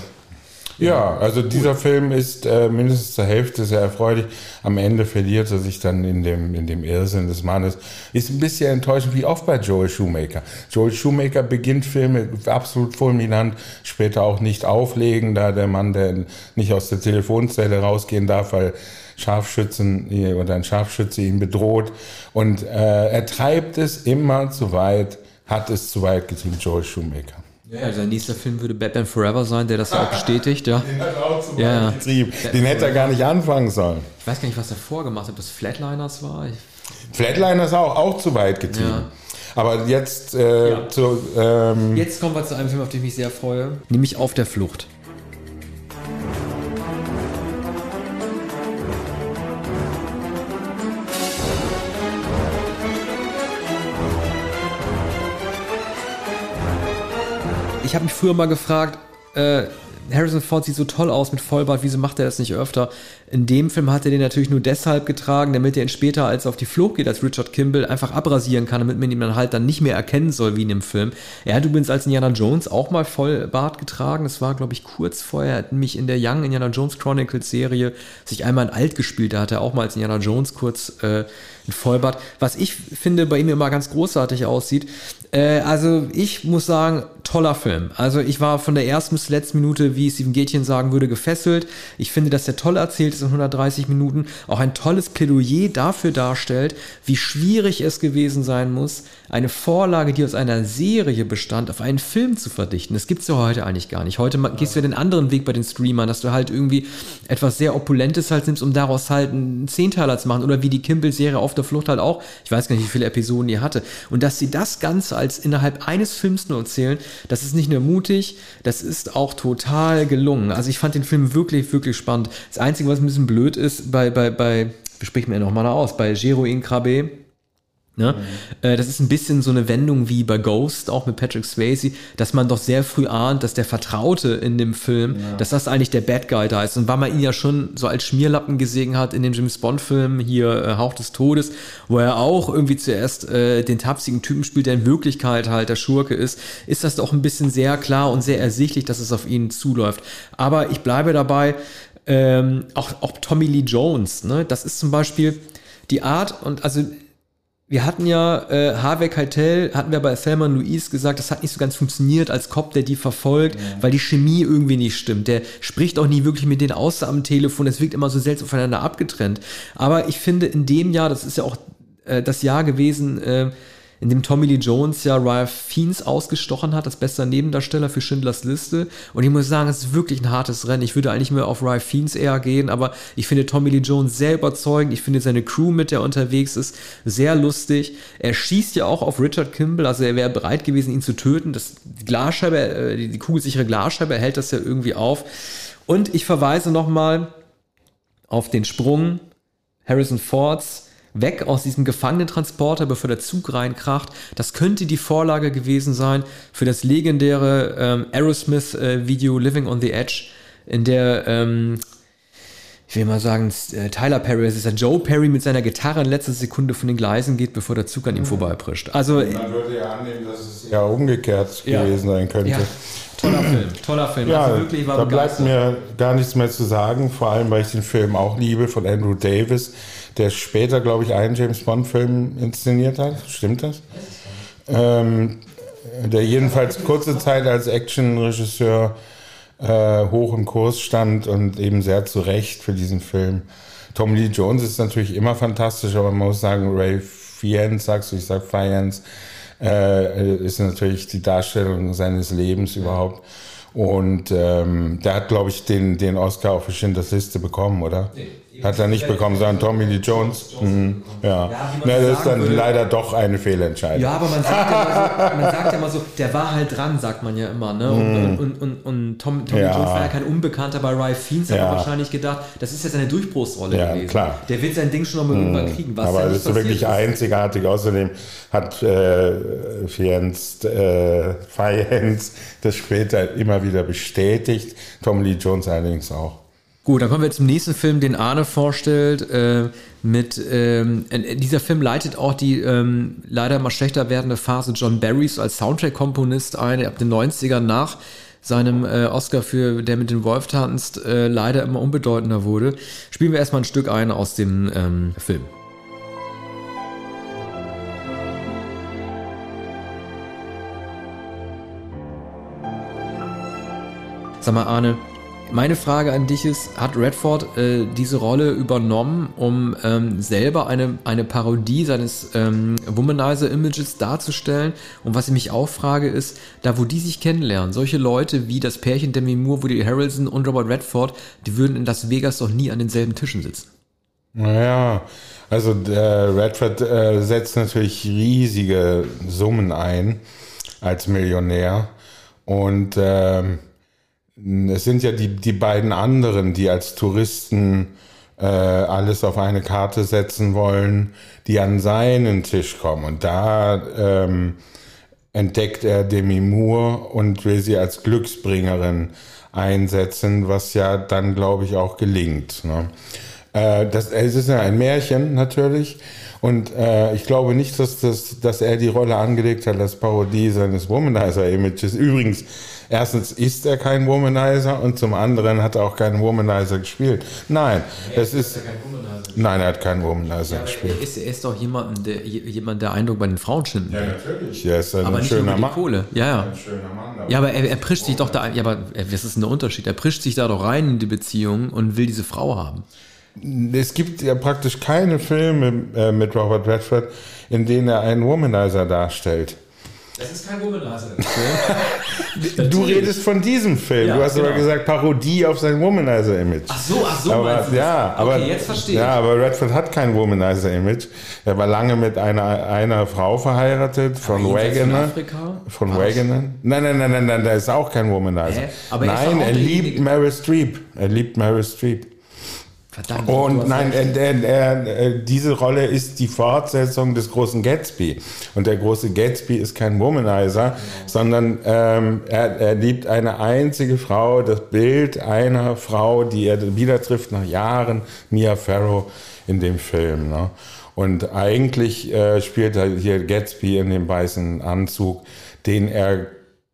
Ja, also dieser Film ist äh, mindestens zur Hälfte sehr erfreulich. Am Ende verliert er sich dann in dem, in dem Irrsinn des Mannes. Ist ein bisschen enttäuschend, wie oft bei Joel Shoemaker. Joel Shoemaker beginnt Filme absolut fulminant, später auch nicht auflegen, da der Mann, der nicht aus der Telefonzelle rausgehen darf, weil Scharfschützen oder ein Scharfschütze ihn bedroht. Und äh, er treibt es immer zu weit, hat es zu weit getrieben, Joel Shoemaker. Ja, sein nächster Film würde Batman Forever sein, der das auch bestätigt, ja. Den hat er auch zum ja. Betrieb. Den hätte er gar nicht anfangen sollen. Ich weiß gar nicht, was er vorgemacht hat, ob das Flatliners war. Ich Flatliners auch, auch zu weit getrieben. Ja. Aber jetzt äh, ja. zu, ähm Jetzt kommen wir zu einem Film, auf den ich mich sehr freue, nämlich Auf der Flucht. Ich habe mich früher mal gefragt, äh, Harrison Ford sieht so toll aus mit Vollbart, wieso macht er das nicht öfter? In dem Film hat er den natürlich nur deshalb getragen, damit er ihn später, als er auf die Flucht geht, als Richard Kimball, einfach abrasieren kann, damit man ihn dann halt dann nicht mehr erkennen soll, wie in dem Film. Er hat übrigens als Indiana Jones auch mal Vollbart getragen. Das war, glaube ich, kurz vorher. Er hat mich in der Young Indiana Jones Chronicles Serie sich einmal in alt gespielt. Da hat er auch mal als Indiana Jones kurz äh, ein Vollbart. Was ich finde, bei ihm immer ganz großartig aussieht. Äh, also ich muss sagen, toller Film. Also ich war von der ersten bis zur letzten Minute, wie Steven Gätchen sagen würde, gefesselt. Ich finde, dass der toll erzählt ist in 130 Minuten, auch ein tolles Plädoyer dafür darstellt, wie schwierig es gewesen sein muss, eine Vorlage, die aus einer Serie bestand, auf einen Film zu verdichten. Das gibt es ja heute eigentlich gar nicht. Heute gehst du ja den anderen Weg bei den Streamern, dass du halt irgendwie etwas sehr Opulentes halt nimmst, um daraus halt einen Zehnteiler zu machen. Oder wie die Kimball-Serie auf der Flucht halt auch. Ich weiß gar nicht, wie viele Episoden die hatte. Und dass sie das Ganze als innerhalb eines Films nur erzählen, das ist nicht nur mutig, das ist auch total gelungen. Also ich fand den Film wirklich, wirklich spannend. Das Einzige, was ein bisschen blöd ist, bei, bei, bei, wie spricht man ja nochmal aus, bei Jeroen Krabbe, Ne? Mhm. das ist ein bisschen so eine Wendung wie bei Ghost, auch mit Patrick Swayze, dass man doch sehr früh ahnt, dass der Vertraute in dem Film, ja. dass das eigentlich der Bad Guy da ist. Und weil man ihn ja schon so als Schmierlappen gesehen hat in dem James Bond-Film hier äh, Hauch des Todes, wo er auch irgendwie zuerst äh, den tapsigen Typen spielt, der in Wirklichkeit halt der Schurke ist, ist das doch ein bisschen sehr klar und sehr ersichtlich, dass es auf ihn zuläuft. Aber ich bleibe dabei, ähm, auch, auch Tommy Lee Jones, ne? das ist zum Beispiel die Art und also wir hatten ja äh, Harvey Keitel, hatten wir bei Thelma Louise gesagt, das hat nicht so ganz funktioniert als Cop, der die verfolgt, ja. weil die Chemie irgendwie nicht stimmt. Der spricht auch nie wirklich mit denen außer am Telefon. Es wirkt immer so seltsam voneinander abgetrennt. Aber ich finde, in dem Jahr, das ist ja auch äh, das Jahr gewesen, äh, in dem Tommy Lee Jones ja Ralph Fiennes ausgestochen hat, als bester Nebendarsteller für Schindlers Liste. Und ich muss sagen, es ist wirklich ein hartes Rennen. Ich würde eigentlich mehr auf Ralph Fiennes eher gehen, aber ich finde Tommy Lee Jones sehr überzeugend. Ich finde seine Crew, mit der er unterwegs ist, sehr lustig. Er schießt ja auch auf Richard Kimball, also er wäre bereit gewesen, ihn zu töten. Das Glasscheibe, äh, die kugelsichere Glasscheibe hält das ja irgendwie auf. Und ich verweise nochmal auf den Sprung Harrison Fords weg aus diesem Gefangenentransporter, bevor der Zug reinkracht. Das könnte die Vorlage gewesen sein für das legendäre ähm, Aerosmith-Video äh, Living on the Edge, in der, ähm, ich will mal sagen, äh, Tyler Perry, es ist ja Joe Perry mit seiner Gitarre in letzter Sekunde von den Gleisen geht, bevor der Zug an ihm mhm. vorbeiprischt. Also, Man würde ja annehmen, dass es ja umgekehrt ja. gewesen sein könnte. Ja. Toller Film, toller Film. Ja, also wirklich, da bleibt mir gar nichts mehr zu sagen, vor allem weil ich den Film auch liebe von Andrew Davis der später, glaube ich, einen James Bond-Film inszeniert hat. Stimmt das? Ähm, der jedenfalls kurze Zeit als Actionregisseur äh, hoch im Kurs stand und eben sehr zu Recht für diesen Film. Tom Lee Jones ist natürlich immer fantastisch, aber man muss sagen, Ray Fiennes, sagst du, ich sag Fiennes, äh, ist natürlich die Darstellung seines Lebens überhaupt. Und ähm, der hat, glaube ich, den, den Oscar auch für Schindlers Liste bekommen, oder? Nee. Hat er nicht bekommen, sondern Tommy Lee Jones. Mhm. Ja, ja das ist dann würde. leider doch eine Fehlentscheidung. Ja, aber man sagt ja, mal so, man sagt ja mal so, der war halt dran, sagt man ja immer. Ne? Und, mhm. und, und, und Tom, Tommy ja. Jones war ja kein Unbekannter bei Ralph Fiennes, hat ja. wahrscheinlich gedacht, das ist jetzt eine Durchbruchsrolle ja, gewesen. Klar. Der wird sein Ding schon noch mal mhm. irgendwann kriegen. aber das ist wirklich ist. einzigartig. Außerdem hat äh, Fiennes, äh, Fiennes das später immer wieder bestätigt. Tommy Lee Jones allerdings auch. Gut, dann kommen wir zum nächsten Film, den Arne vorstellt. Äh, mit ähm, äh, dieser Film leitet auch die ähm, leider immer schlechter werdende Phase John Barrys als Soundtrack-Komponist ein, ab den 90ern nach seinem äh, Oscar für Der mit dem Wolf tanzt, äh, leider immer unbedeutender wurde. Spielen wir erstmal ein Stück ein aus dem ähm, Film. Sag mal, Arne, meine Frage an dich ist, hat Redford äh, diese Rolle übernommen, um ähm, selber eine, eine Parodie seines ähm, Womanizer-Images darzustellen? Und was ich mich auch frage ist, da wo die sich kennenlernen, solche Leute wie das Pärchen Demi Moore, Woody Harrelson und Robert Redford, die würden in Las Vegas doch nie an denselben Tischen sitzen. Naja, also der Redford äh, setzt natürlich riesige Summen ein als Millionär und ähm, es sind ja die, die beiden anderen, die als Touristen äh, alles auf eine Karte setzen wollen, die an seinen Tisch kommen. Und da ähm, entdeckt er Demi Moore und will sie als Glücksbringerin einsetzen, was ja dann, glaube ich, auch gelingt. Ne? Äh, das, es ist ja ein Märchen natürlich. Und äh, ich glaube nicht, dass, das, dass er die Rolle angelegt hat als Parodie seines Womanizer-Images. Übrigens, erstens ist er kein Womanizer und zum anderen hat er auch keinen Womanizer gespielt. Nein, ja, es ist. Nein, er hat keinen Womanizer ja, gespielt. Er ist, er ist doch jemand, der, jemand, der Eindruck bei den Frauen schinden Ja, natürlich. Er ist ein aber schöner Mann. Kohle. Ja, ja. Ein schöner Mann. Ja, aber er, er prischt sich doch da. Ja, aber was ist denn der Unterschied? Er prischt sich da doch rein in die Beziehung und will diese Frau haben. Es gibt ja praktisch keine Filme äh, mit Robert Redford, in denen er einen Womanizer darstellt. Das ist kein Womanizer. du redest von diesem Film. Ja, du hast genau. aber gesagt Parodie auf sein Womanizer-Image. Ach so, ach so. Aber, ja, aber, okay, jetzt verstehe Ja, aber Redford hat kein Womanizer-Image. Er war lange mit einer, einer Frau verheiratet, von Wagoner. Von Wagoner. Nein, nein, nein, nein, nein, da ist auch kein Womanizer. Hä? Aber nein, er liebt Meryl Streep. Er liebt Meryl Streep. Verdammt. Und nein, er, er, er, diese Rolle ist die Fortsetzung des großen Gatsby. Und der große Gatsby ist kein Womanizer, genau. sondern ähm, er, er liebt eine einzige Frau, das Bild einer Frau, die er wieder trifft nach Jahren, Mia Farrow in dem Film. Ne? Und eigentlich äh, spielt er hier Gatsby in dem weißen Anzug, den er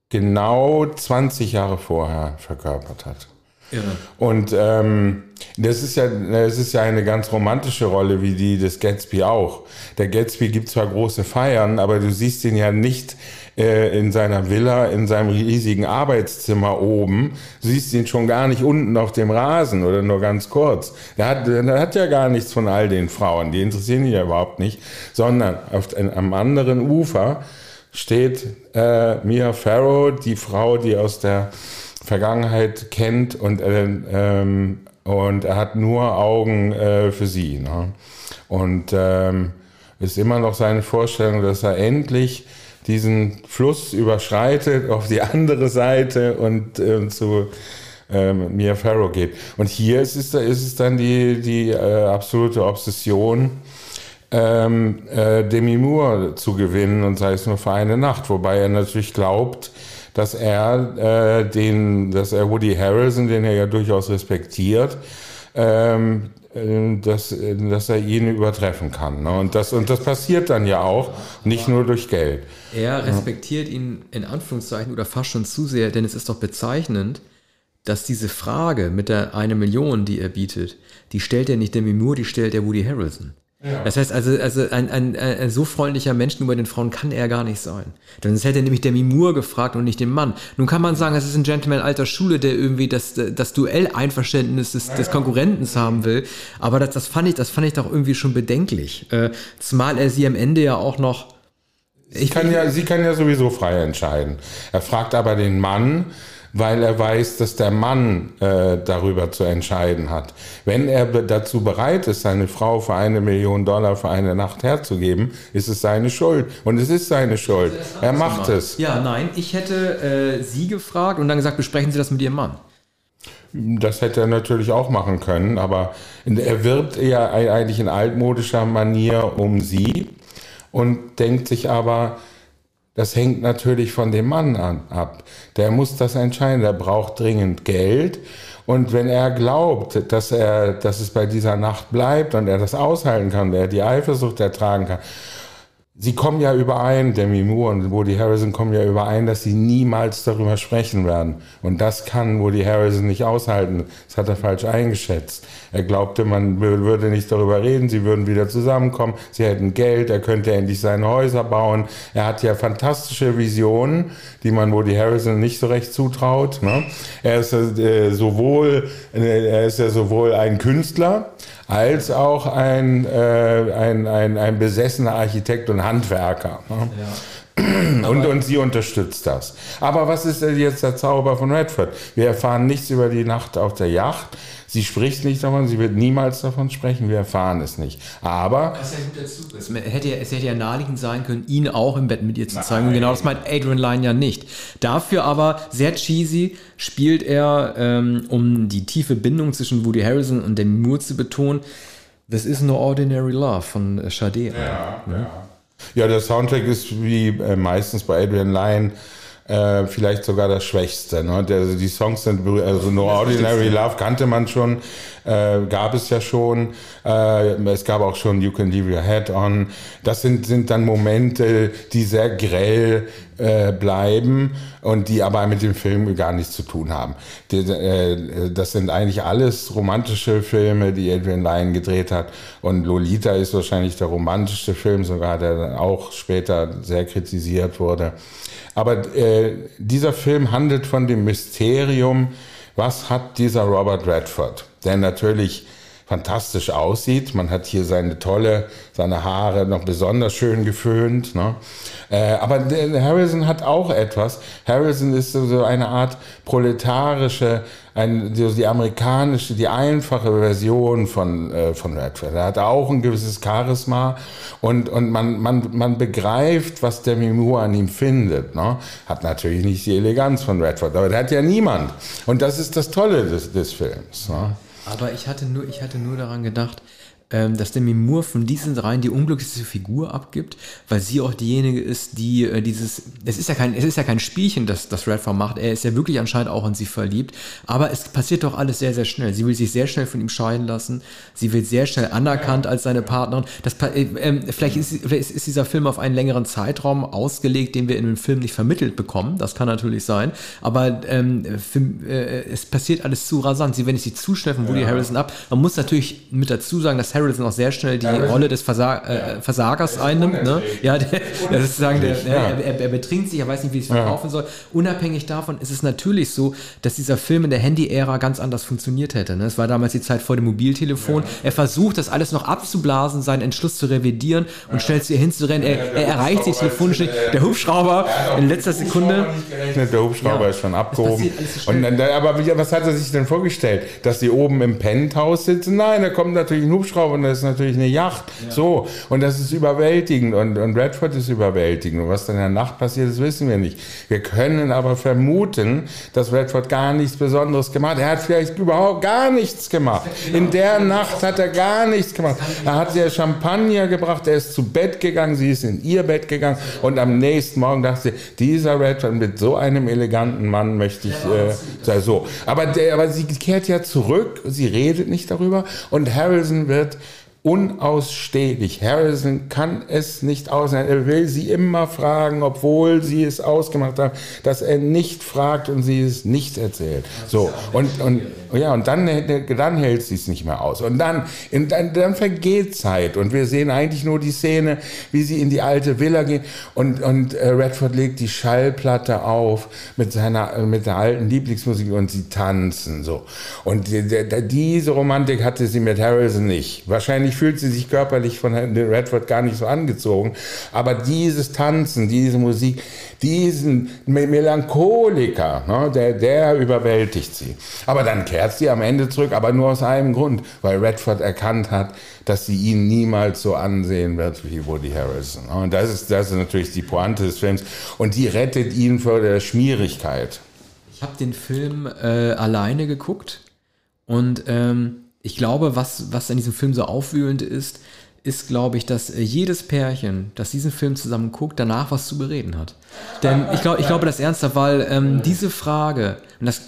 genau 20 Jahre vorher verkörpert hat. Ja. Und ähm, das ist ja, das ist ja eine ganz romantische Rolle, wie die des Gatsby auch. Der Gatsby gibt zwar große Feiern, aber du siehst ihn ja nicht äh, in seiner Villa, in seinem riesigen Arbeitszimmer oben. Du siehst ihn schon gar nicht unten auf dem Rasen oder nur ganz kurz. Der hat, der hat ja gar nichts von all den Frauen, die interessieren ihn ja überhaupt nicht, sondern auf, am anderen Ufer steht äh, Mia Farrow, die Frau, die aus der Vergangenheit kennt und äh, ähm, und er hat nur Augen äh, für sie. Ne? Und ähm, ist immer noch seine Vorstellung, dass er endlich diesen Fluss überschreitet auf die andere Seite und äh, zu ähm, Mia Farrow geht. Und hier ist es, ist es dann die, die äh, absolute Obsession, ähm, äh, Demi Moore zu gewinnen und sei es nur für eine Nacht, wobei er natürlich glaubt, dass er äh, den, dass er Woody Harrelson, den er ja durchaus respektiert, ähm, äh, dass, dass er ihn übertreffen kann. Ne? Und, das, und das passiert dann ja auch, nicht nur durch Geld. Er respektiert ihn in Anführungszeichen oder fast schon zu sehr, denn es ist doch bezeichnend, dass diese Frage mit der eine Million, die er bietet, die stellt er nicht Demi Moore, die stellt er Woody Harrelson. Das heißt also, also ein, ein, ein, so freundlicher Mensch gegenüber den Frauen kann er gar nicht sein. Denn sonst hätte nämlich der Mimur gefragt und nicht den Mann. Nun kann man sagen, es ist ein Gentleman alter Schule, der irgendwie das, das Duell-Einverständnis des, des Konkurrentens haben will. Aber das, das, fand ich, das fand ich doch irgendwie schon bedenklich. Äh, zumal er sie am Ende ja auch noch ich kann ja, sie kann ja sowieso frei entscheiden. Er fragt aber den Mann, weil er weiß, dass der Mann äh, darüber zu entscheiden hat. Wenn er dazu bereit ist, seine Frau für eine Million Dollar für eine Nacht herzugeben, ist es seine Schuld. Und es ist seine Schuld. Er macht es. Ja, nein, ich hätte äh, Sie gefragt und dann gesagt, besprechen Sie das mit Ihrem Mann. Das hätte er natürlich auch machen können, aber er wirbt eher eigentlich in altmodischer Manier um sie und denkt sich aber, das hängt natürlich von dem Mann an, ab. Der muss das entscheiden. Der braucht dringend Geld. Und wenn er glaubt, dass er, dass es bei dieser Nacht bleibt und er das aushalten kann, der die Eifersucht ertragen kann, Sie kommen ja überein, Demi Moore und Woody Harrison kommen ja überein, dass sie niemals darüber sprechen werden. Und das kann Woody Harrison nicht aushalten. Das hat er falsch eingeschätzt. Er glaubte, man würde nicht darüber reden, sie würden wieder zusammenkommen, sie hätten Geld, er könnte endlich seine Häuser bauen. Er hat ja fantastische Visionen, die man Woody Harrison nicht so recht zutraut. Ne? Er ist äh, sowohl, äh, er ist ja sowohl ein Künstler, als auch ein, äh, ein, ein, ein besessener Architekt und Handwerker. Ne? Ja. Und, und sie unterstützt das. Aber was ist denn jetzt der Zauber von Redford? Wir erfahren nichts über die Nacht auf der Yacht. Sie spricht nicht davon, sie wird niemals davon sprechen, wir erfahren es nicht. Aber. Das ist ja hätte, ja, es hätte ja naheliegend sein können, ihn auch im Bett mit ihr zu Nein. zeigen. Und genau das meint Adrian Lyne ja nicht. Dafür aber sehr cheesy spielt er, ähm, um die tiefe Bindung zwischen Woody Harrison und Demi Moore zu betonen. This is no ordinary love von Sade. Ja, ne? ja. Ja, der Soundtrack ist wie äh, meistens bei Adrian Lyne äh, vielleicht sogar das Schwächste. Ne? Also die Songs sind, also No Ordinary Love kannte man schon, äh, gab es ja schon. Äh, es gab auch schon You Can Leave Your Head On. Das sind, sind dann Momente, die sehr grell äh, bleiben und die aber mit dem Film gar nichts zu tun haben. Die, äh, das sind eigentlich alles romantische Filme, die Adrian Lyne gedreht hat. Und Lolita ist wahrscheinlich der romantischste Film, sogar der dann auch später sehr kritisiert wurde. Aber äh, dieser Film handelt von dem Mysterium, was hat dieser Robert Redford, der natürlich fantastisch aussieht. Man hat hier seine tolle, seine Haare noch besonders schön geföhnt. Ne? Äh, aber Harrison hat auch etwas. Harrison ist so eine Art proletarische, ein, die amerikanische, die einfache Version von, äh, von Redford. Er hat auch ein gewisses Charisma und, und man, man, man begreift, was der Mimur an ihm findet. Ne? Hat natürlich nicht die Eleganz von Redford, aber der hat ja niemand. Und das ist das Tolle des, des Films. Ne? Aber ich hatte nur, ich hatte nur daran gedacht, dass Demi Moore von diesen dreien die unglücklichste Figur abgibt, weil sie auch diejenige ist, die äh, dieses, es ist ja kein, es ist ja kein Spielchen, das, das Redford macht, er ist ja wirklich anscheinend auch in sie verliebt, aber es passiert doch alles sehr, sehr schnell. Sie will sich sehr schnell von ihm scheiden lassen, sie wird sehr schnell anerkannt als seine Partnerin. Das, äh, äh, vielleicht, ist, vielleicht ist dieser Film auf einen längeren Zeitraum ausgelegt, den wir in dem Film nicht vermittelt bekommen, das kann natürlich sein, aber ähm, für, äh, es passiert alles zu rasant. Sie wendet sich zu schnell von Woody ja. Harrison ab. Man muss natürlich mit dazu sagen, dass Harrison Harrison auch sehr schnell die Harrison. Rolle des Versa äh, Versagers einnimmt. Ne? Ja, der, der sozusagen, der, er, er, er, betrinkt sich, er weiß nicht, wie es verkaufen soll. Unabhängig davon ist es natürlich so, dass dieser Film in der Handy-Ära ganz anders funktioniert hätte. Ne? Es war damals die Zeit vor dem Mobiltelefon. Er versucht, das alles noch abzublasen, seinen Entschluss zu revidieren und schnell zu ihr hinzurennen. Er, er erreicht sich telefonisch nicht. Der Hubschrauber in letzter Sekunde. Der Hubschrauber ist schon abgehoben. Und dann, aber was hat er sich denn vorgestellt? Dass sie oben im Penthouse sitzen? Nein, da kommt natürlich ein Hubschrauber und das ist natürlich eine Yacht. Ja. So, und das ist überwältigend und, und Redford ist überwältigend. Und was dann in der Nacht passiert ist, wissen wir nicht. Wir können aber vermuten, dass Redford gar nichts Besonderes gemacht hat. Er hat vielleicht überhaupt gar nichts gemacht. In der Nacht hat er gar nichts gemacht. Er hat ihr Champagner gebracht, er ist zu Bett gegangen, sie ist in ihr Bett gegangen und am nächsten Morgen dachte sie, dieser Redford mit so einem eleganten Mann möchte ich äh, so. Aber, der, aber sie kehrt ja zurück, sie redet nicht darüber und Harrison wird unausstehlich. Harrison kann es nicht aushalten. Er will sie immer fragen, obwohl sie es ausgemacht haben, dass er nicht fragt und sie es nicht erzählt. So und und ja und dann dann hält sie es nicht mehr aus und dann dann, dann vergeht Zeit und wir sehen eigentlich nur die Szene, wie sie in die alte Villa gehen und und äh, Redford legt die Schallplatte auf mit seiner mit der alten Lieblingsmusik und sie tanzen so und die, die, diese Romantik hatte sie mit Harrison nicht. Wahrscheinlich Wahrscheinlich fühlt sie sich körperlich von Redford gar nicht so angezogen. Aber dieses Tanzen, diese Musik, diesen Melancholiker, ne, der, der überwältigt sie. Aber dann kehrt sie am Ende zurück, aber nur aus einem Grund, weil Redford erkannt hat, dass sie ihn niemals so ansehen wird wie Woody Harrison. Und das ist, das ist natürlich die Pointe des Films. Und die rettet ihn vor der Schmierigkeit. Ich habe den Film äh, alleine geguckt und ähm, ich glaube, was, was in diesem Film so aufwühlend ist, ist, glaube ich, dass äh, jedes Pärchen, das diesen Film zusammen guckt, danach was zu bereden hat. Denn ich, glaube, ich glaube das ernsthaft, weil ähm, diese Frage, und das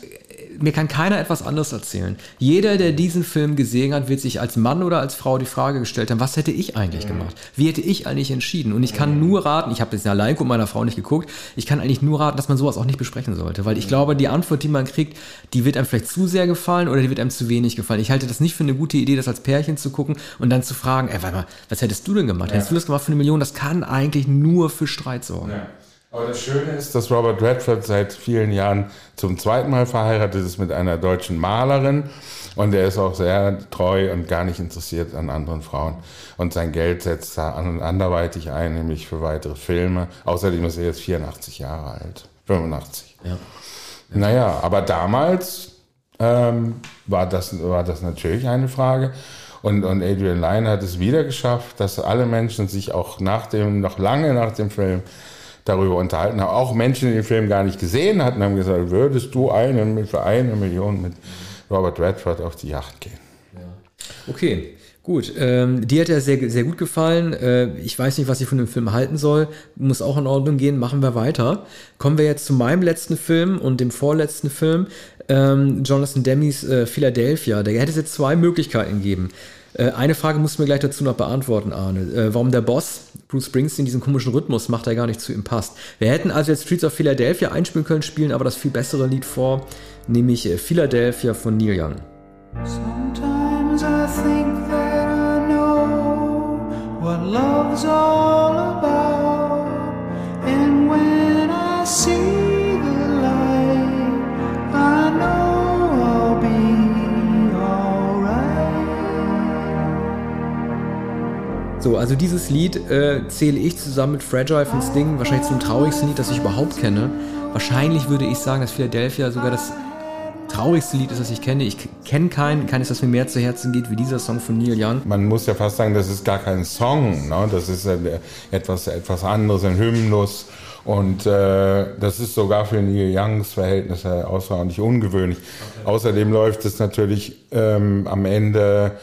mir kann keiner etwas anderes erzählen. Jeder, der diesen Film gesehen hat, wird sich als Mann oder als Frau die Frage gestellt haben, was hätte ich eigentlich gemacht? Wie hätte ich eigentlich entschieden? Und ich kann nur raten, ich habe jetzt allein mit meiner Frau nicht geguckt, ich kann eigentlich nur raten, dass man sowas auch nicht besprechen sollte, weil ich glaube, die Antwort, die man kriegt, die wird einem vielleicht zu sehr gefallen oder die wird einem zu wenig gefallen. Ich halte das nicht für eine gute Idee, das als Pärchen zu gucken und dann zu fragen, ey, warte mal, was hättest du denn gemacht? Ja. Hättest du das gemacht für eine Million? Das kann eigentlich nur für Streit sorgen. Ja. Aber das Schöne ist, dass Robert Redford seit vielen Jahren zum zweiten Mal verheiratet ist mit einer deutschen Malerin und er ist auch sehr treu und gar nicht interessiert an anderen Frauen. Und sein Geld setzt da anderweitig ein, nämlich für weitere Filme. Außerdem ist er jetzt 84 Jahre alt. 85. Ja. Naja, aber damals ähm, war, das, war das natürlich eine Frage. Und, und Adrian Lyne hat es wieder geschafft, dass alle Menschen sich auch nach dem, noch lange nach dem Film darüber unterhalten haben. Auch Menschen, die den Film gar nicht gesehen hatten, haben gesagt, würdest du eine, für eine Million mit Robert Redford auf die Yacht gehen? Ja. Okay, Gut, ähm, die hat ja sehr, sehr gut gefallen. Äh, ich weiß nicht, was ich von dem Film halten soll. Muss auch in Ordnung gehen. Machen wir weiter. Kommen wir jetzt zu meinem letzten Film und dem vorletzten Film. Ähm, Jonathan Demme's äh, Philadelphia. Da hätte es jetzt zwei Möglichkeiten geben. Äh, eine Frage musst du mir gleich dazu noch beantworten, Arne. Äh, warum der Boss, Bruce Springsteen, diesen komischen Rhythmus macht, der gar nicht zu ihm passt. Wir hätten also jetzt Streets of Philadelphia einspielen können, spielen aber das viel bessere Lied vor, nämlich äh, Philadelphia von Neil Young. Sometimes I think that I know what love's all about. So, also dieses Lied äh, zähle ich zusammen mit Fragile von Sting wahrscheinlich zum traurigsten Lied, das ich überhaupt kenne. Wahrscheinlich würde ich sagen, dass Philadelphia sogar das traurigste Lied ist, das ich kenne. Ich kenne keinen, keines, das mir mehr zu Herzen geht wie dieser Song von Neil Young. Man muss ja fast sagen, das ist gar kein Song. Ne? Das ist etwas, etwas anderes, ein Hymnus. Und äh, das ist sogar für Neil Youngs Verhältnisse außerordentlich ungewöhnlich. Okay. Außerdem läuft es natürlich ähm, am Ende äh,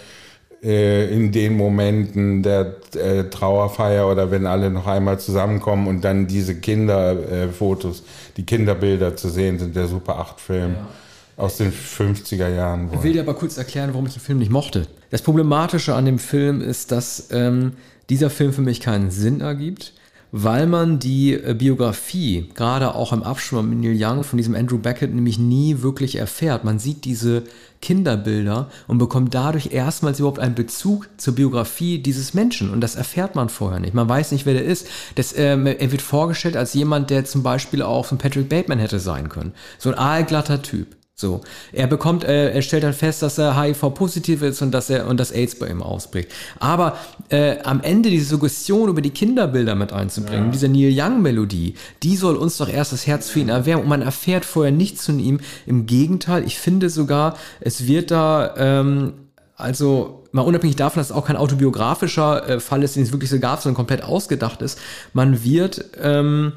in den Momenten der äh, Trauerfeier oder wenn alle noch einmal zusammenkommen und dann diese Kinderfotos, äh, die Kinderbilder zu sehen sind, der Super 8-Film. Ja. Aus den 50er Jahren. Ich will dir aber kurz erklären, warum ich den Film nicht mochte. Das Problematische an dem Film ist, dass ähm, dieser Film für mich keinen Sinn ergibt, weil man die äh, Biografie, gerade auch im Abschwung mit Neil Young von diesem Andrew Beckett, nämlich nie wirklich erfährt. Man sieht diese Kinderbilder und bekommt dadurch erstmals überhaupt einen Bezug zur Biografie dieses Menschen. Und das erfährt man vorher nicht. Man weiß nicht, wer der ist. Das, ähm, er wird vorgestellt als jemand, der zum Beispiel auch von Patrick Bateman hätte sein können. So ein aalglatter Typ. So, er bekommt, äh, er stellt dann fest, dass er HIV-positiv ist und dass er und dass AIDS bei ihm ausbricht. Aber äh, am Ende diese Suggestion über die Kinderbilder mit einzubringen, ja. diese Neil Young-Melodie, die soll uns doch erst das Herz für ihn erwärmen und man erfährt vorher nichts von ihm. Im Gegenteil, ich finde sogar, es wird da ähm, also mal unabhängig davon, dass es auch kein autobiografischer äh, Fall ist, den es wirklich so gab, sondern komplett ausgedacht ist, man wird, ähm,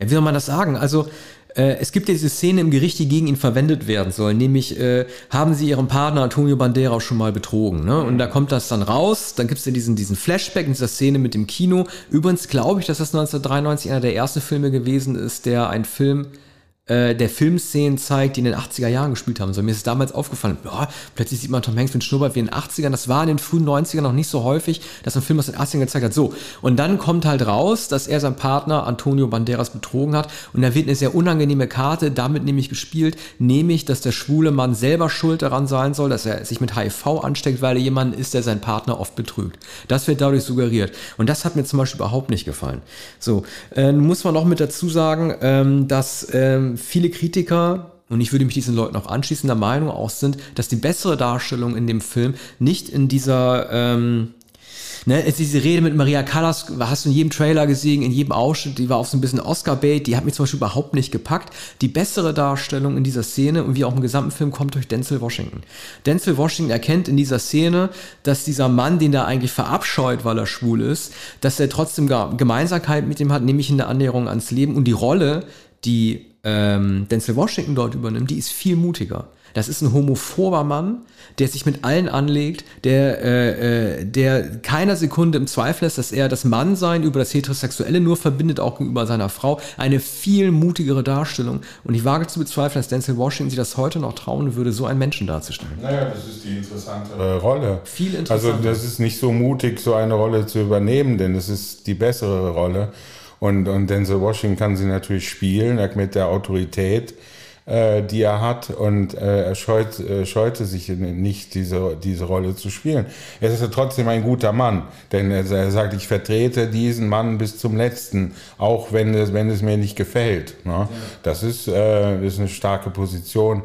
wie soll man das sagen? Also äh, es gibt ja diese Szene im Gericht, die gegen ihn verwendet werden soll, nämlich äh, haben sie ihren Partner Antonio Banderas schon mal betrogen. Ne? Und da kommt das dann raus, dann gibt es ja diesen, diesen Flashback in dieser Szene mit dem Kino. Übrigens glaube ich, dass das 1993 einer der ersten Filme gewesen ist, der ein Film äh, der Filmszenen zeigt, die in den 80er Jahren gespielt haben. So, mir ist damals aufgefallen, boah, plötzlich sieht man Tom Hanks mit Schnurrbart wie in den 80ern. Das war in den frühen 90ern noch nicht so häufig, dass ein Film aus den 80ern gezeigt hat. So, und dann kommt halt raus, dass er seinen Partner Antonio Banderas betrogen hat. Und da wird eine sehr unangenehme Karte damit nämlich gespielt, nämlich, dass der schwule Mann selber schuld daran sein soll, dass er sich mit HIV ansteckt, weil er jemand ist, der seinen Partner oft betrügt. Das wird dadurch suggeriert. Und das hat mir zum Beispiel überhaupt nicht gefallen. So, äh, muss man noch mit dazu sagen, ähm, dass ähm, viele Kritiker und ich würde mich diesen Leuten auch anschließen, der Meinung auch sind, dass die bessere Darstellung in dem Film nicht in dieser ähm, ne, diese Rede mit Maria Callas, hast du in jedem Trailer gesehen, in jedem Ausschnitt, die war auch so ein bisschen Oscar-Bait, die hat mich zum Beispiel überhaupt nicht gepackt. Die bessere Darstellung in dieser Szene und wie auch im gesamten Film kommt durch Denzel Washington. Denzel Washington erkennt in dieser Szene, dass dieser Mann, den er eigentlich verabscheut, weil er schwul ist, dass er trotzdem Gemeinsamkeit mit ihm hat, nämlich in der Annäherung ans Leben und die Rolle, die ähm, Denzel Washington dort übernimmt, die ist viel mutiger. Das ist ein homophober Mann, der sich mit allen anlegt, der, äh, äh, der keiner Sekunde im Zweifel lässt, dass er das Mannsein über das Heterosexuelle nur verbindet, auch gegenüber seiner Frau. Eine viel mutigere Darstellung. Und ich wage zu bezweifeln, dass Denzel Washington sich das heute noch trauen würde, so einen Menschen darzustellen. Naja, das ist die interessante äh, Rolle. Viel interessanter. Also das ist nicht so mutig, so eine Rolle zu übernehmen, denn es ist die bessere Rolle. Und, und Denzel Washington kann sie natürlich spielen, mit der Autorität, äh, die er hat. Und äh, er scheut, äh, scheute sich nicht, diese, diese Rolle zu spielen. Er ist ja trotzdem ein guter Mann, denn er, er, sagt, ich vertrete diesen Mann bis zum Letzten, auch wenn es, wenn es mir nicht gefällt. Ne? Ja. Das, ist, äh, ist eine starke Position.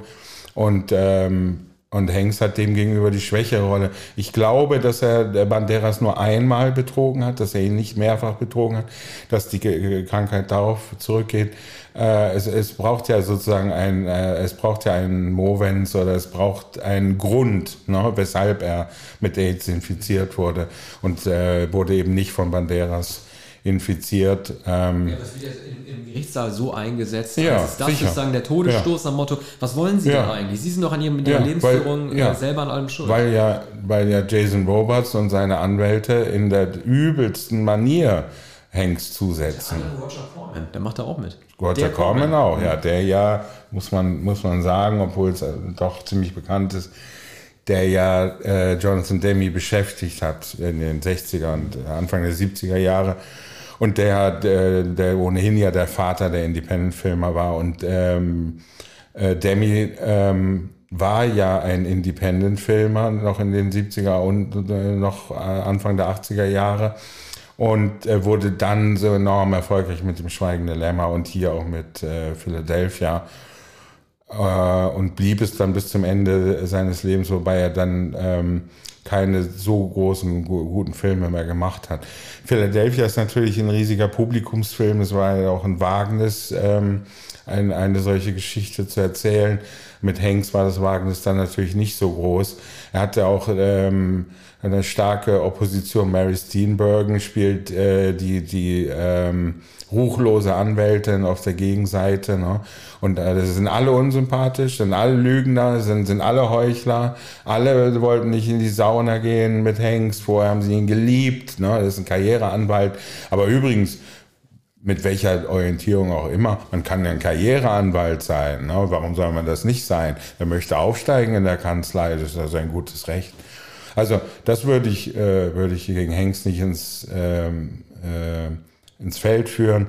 Und ähm, und Hengst hat dem gegenüber die schwächere Rolle. Ich glaube, dass er der Banderas nur einmal betrogen hat, dass er ihn nicht mehrfach betrogen hat, dass die Krankheit darauf zurückgeht. Äh, es, es, braucht ja sozusagen ein, äh, es braucht ja einen Movens oder es braucht einen Grund, ne, weshalb er mit AIDS infiziert wurde und äh, wurde eben nicht von Banderas infiziert. Ähm, ja, das wird jetzt im, im Gerichtssaal so eingesetzt. Ja, also ist das sicher. sozusagen der Todesstoß Ja. am Motto, was wollen Sie Ja. denn eigentlich? Sie sind doch an Ihrem, in Ihrer Ja, Lebensführung weil- ja. äh, selber an allem schuld. Weil ja, weil ja Jason Roberts und seine Anwälte in der übelsten Manier Hanks zusetzen. Roger Corman, der macht da auch mit. Roger Der Corman auch, ja, der ja, muss man, muss man sagen, obwohl es äh, doch ziemlich bekannt ist, der ja äh, Jonathan Demme beschäftigt hat in den 60er und Anfang der 70er Jahre. Und der, der, der ohnehin ja der Vater der Independent-Filmer war. Und ähm, äh, Demi ähm, war ja ein Independent-Filmer noch in den 70er und äh, noch äh, Anfang der 80er Jahre und äh, wurde dann so enorm erfolgreich mit dem Schweigende Lämmer und hier auch mit äh, Philadelphia äh, und blieb es dann bis zum Ende seines Lebens, wobei er dann ähm, keine so großen, gu- guten Filme mehr gemacht hat. Philadelphia ist natürlich ein riesiger Publikumsfilm, es war ja auch ein Wagnis, ähm, ein, eine solche Geschichte zu erzählen. Mit Hanks war das Wagnis dann natürlich nicht so groß. Er hatte auch ähm, eine starke Opposition. Mary Steenburgen spielt äh, die, die ähm, ruchlose Anwältin auf der Gegenseite. Ne? Und äh, das sind alle unsympathisch, sind alle Lügner, sind, sind alle Heuchler. Alle wollten nicht in die Sauna gehen mit Hanks. Vorher haben sie ihn geliebt. Ne? Das ist ein Karriereanwalt. Aber übrigens, mit welcher Orientierung auch immer, man kann ein Karriereanwalt sein. Ne? Warum soll man das nicht sein? Er möchte aufsteigen in der Kanzlei, das ist also ein gutes Recht. Also das würde ich, äh, würde ich gegen Hengst nicht ins, ähm, äh, ins Feld führen.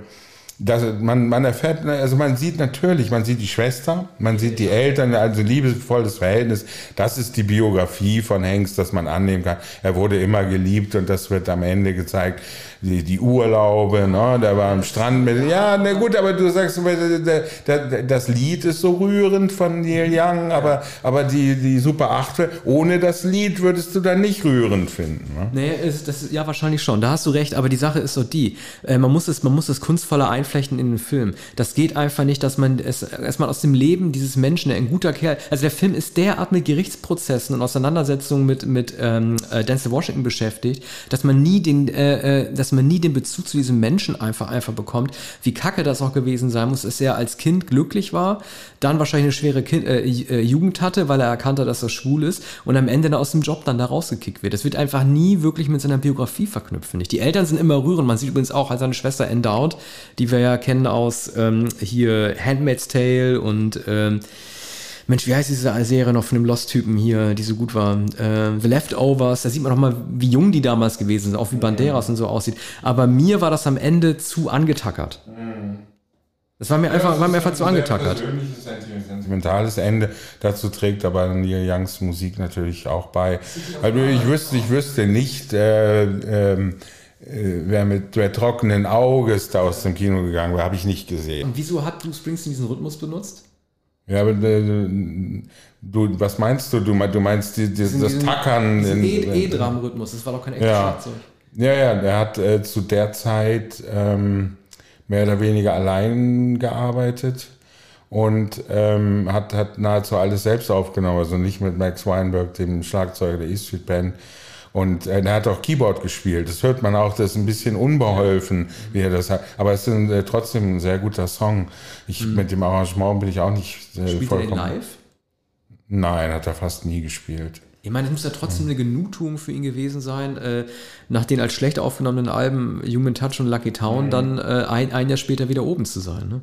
Das, man, man erfährt, also man sieht natürlich, man sieht die Schwester, man sieht die Eltern, also liebevolles Verhältnis. Das ist die Biografie von Hengst, dass man annehmen kann. Er wurde immer geliebt und das wird am Ende gezeigt. Die, die Urlaube, ne, der war am Strand mit, ja, na gut, aber du sagst, der, das Lied ist so rührend von Neil Young, aber, aber die, die Super 8, ohne das Lied würdest du dann nicht rührend finden. Ne? Nee, ist, das, ja, wahrscheinlich schon. Da hast du recht, aber die Sache ist so die. Äh, man, muss es, man muss es kunstvoller einflechten in den Film. Das geht einfach nicht, dass man es erstmal aus dem Leben dieses Menschen, ein guter Kerl, also der Film ist derart mit Gerichtsprozessen und Auseinandersetzungen mit, mit ähm, äh, Denzel Washington beschäftigt, dass man nie den, äh, äh, dass man nie den Bezug zu diesem Menschen einfach, einfach bekommt. Wie kacke das auch gewesen sein muss, dass er als Kind glücklich war, dann wahrscheinlich eine schwere kind, äh, äh, Jugend hatte, weil er erkannte, dass er schwul ist und am Ende dann aus dem Job dann da rausgekickt wird. Das wird einfach nie wirklich mit seiner Biografie verknüpfen. Nicht? Die Eltern sind immer rührend. Man sieht übrigens auch halt seine Schwester Endowed, die wir ja kennen aus ähm, hier Handmaid's Tale und ähm, Mensch, wie heißt diese Serie noch von dem Lost-Typen hier, die so gut war? Äh, The Leftovers, da sieht man noch mal, wie jung die damals gewesen sind, auch wie Banderas und so aussieht. Aber mir war das am Ende zu angetackert. Das war mir einfach, war mir einfach zu angetackert. Persönliches, sentimentales Ende. Dazu trägt aber Neil Youngs Musik natürlich auch bei. Also ich wüsste, ich wüsste nicht, äh, ähm, äh, wer mit wer trockenen Auges da aus dem Kino gegangen war, habe ich nicht gesehen. Und wieso hat Bruce Springsteen diesen Rhythmus benutzt? Ja, aber äh, du, was meinst du? Du, mein- du meinst die, die, das Diesen- Tackern? Diesen E- E-Drum-Rhythmus, das war doch kein echtes Ja. Schlagzeug. Ja, ja, der hat äh, zu der Zeit ähm, mehr oder weniger allein gearbeitet und ähm, hat, hat nahezu alles selbst aufgenommen, also nicht mit Max Weinberg, dem Schlagzeuger der E Street Band. Und äh, er hat auch Keyboard gespielt. Das hört man auch, das ist ein bisschen unbeholfen, wie er das hat. Aber es ist ein, äh, trotzdem ein sehr guter Song. Ich, Mit dem Arrangement bin ich auch nicht äh, Spielt er vollkommen. live? Nein, hat er fast nie gespielt. Ich meine, es muss ja trotzdem eine Genugtuung für ihn gewesen sein, äh, nach den als schlecht aufgenommenen Alben Human Touch und Lucky Town dann äh, ein, ein Jahr später wieder oben zu sein. Ne?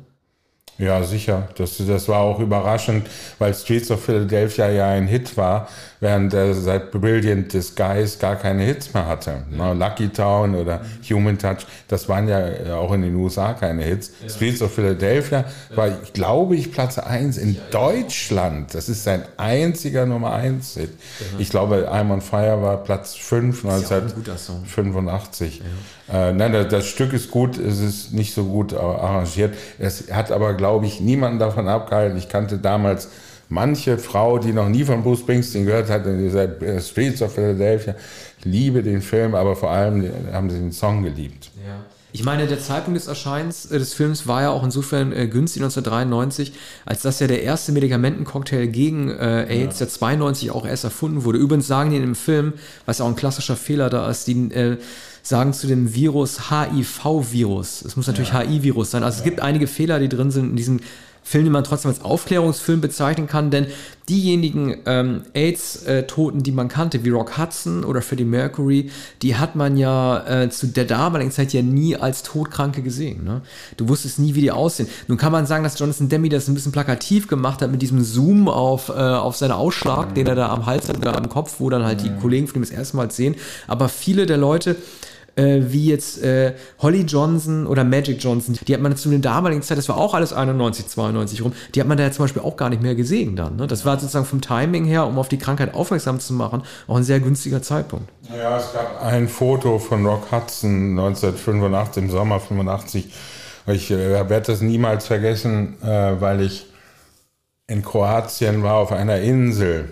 Ja, sicher. Das, das war auch überraschend, weil Streets of Philadelphia ja ein Hit war, während er seit Brilliant Disguise gar keine Hits mehr hatte. Ne, Lucky Town oder Human Touch, das waren ja auch in den USA keine Hits. Streets of Philadelphia war, ich glaube ich, Platz 1 in Deutschland. Das ist sein einziger Nummer 1 Hit. Ich glaube, I'm on Fire war Platz 5 ja auch ein guter Song. 85. Äh, nein, das, das Stück ist gut, es ist nicht so gut äh, arrangiert. Es hat aber, glaube ich, niemanden davon abgehalten. Ich kannte damals manche Frau, die noch nie von Bruce Springsteen gehört hat, und die sagt, äh, Streets of Philadelphia. Liebe den Film, aber vor allem äh, haben sie den Song geliebt. Ja. Ich meine, der Zeitpunkt des Erscheins äh, des Films war ja auch insofern äh, günstig 1993, als das ja der erste Medikamentencocktail gegen äh, AIDS, ja. der 92 auch erst erfunden wurde. Übrigens sagen die in dem Film, was ja auch ein klassischer Fehler da ist, die äh, sagen zu dem Virus HIV-Virus. Es muss natürlich ja. HIV-Virus sein. Also ja. es gibt einige Fehler, die drin sind in diesem Film, den man trotzdem als Aufklärungsfilm bezeichnen kann, denn diejenigen ähm, AIDS-Toten, die man kannte, wie Rock Hudson oder Freddie Mercury, die hat man ja äh, zu der damaligen Zeit ja nie als Todkranke gesehen. Ne? Du wusstest nie, wie die aussehen. Nun kann man sagen, dass Jonathan Demi das ein bisschen plakativ gemacht hat mit diesem Zoom auf, äh, auf seinen Ausschlag, mhm. den er da am Hals hat oder am Kopf, wo dann halt die Kollegen von ihm das erste Mal sehen. Aber viele der Leute, äh, wie jetzt äh, Holly Johnson oder Magic Johnson, die hat man zu der damaligen Zeit, das war auch alles 91, 92 rum, die hat man da ja zum Beispiel auch gar nicht mehr gesehen dann. Ne? Das war sozusagen vom Timing her, um auf die Krankheit aufmerksam zu machen, auch ein sehr günstiger Zeitpunkt. Ja, es gab ein Foto von Rock Hudson 1985, im Sommer 85. Ich äh, werde das niemals vergessen, äh, weil ich in Kroatien war auf einer Insel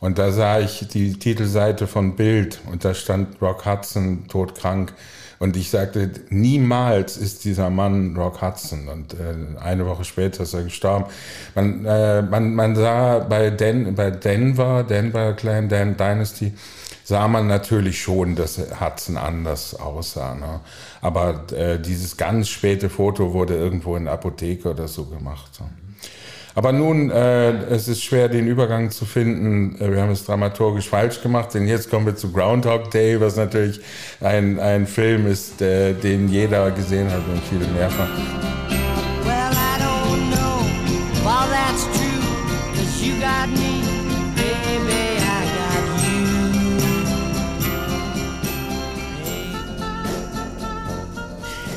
und da sah ich die Titelseite von Bild und da stand Rock Hudson todkrank. Und ich sagte, niemals ist dieser Mann Rock Hudson. Und äh, eine Woche später ist er gestorben. Man, äh, man, man sah bei, Den, bei Denver, Denver Clan Dan Dynasty, sah man natürlich schon, dass Hudson anders aussah. Ne? Aber äh, dieses ganz späte Foto wurde irgendwo in der Apotheke oder so gemacht. So. Aber nun, äh, es ist schwer, den Übergang zu finden. Äh, wir haben es dramaturgisch falsch gemacht, denn jetzt kommen wir zu Groundhog Day, was natürlich ein, ein Film ist, äh, den jeder gesehen hat und viele mehrfach.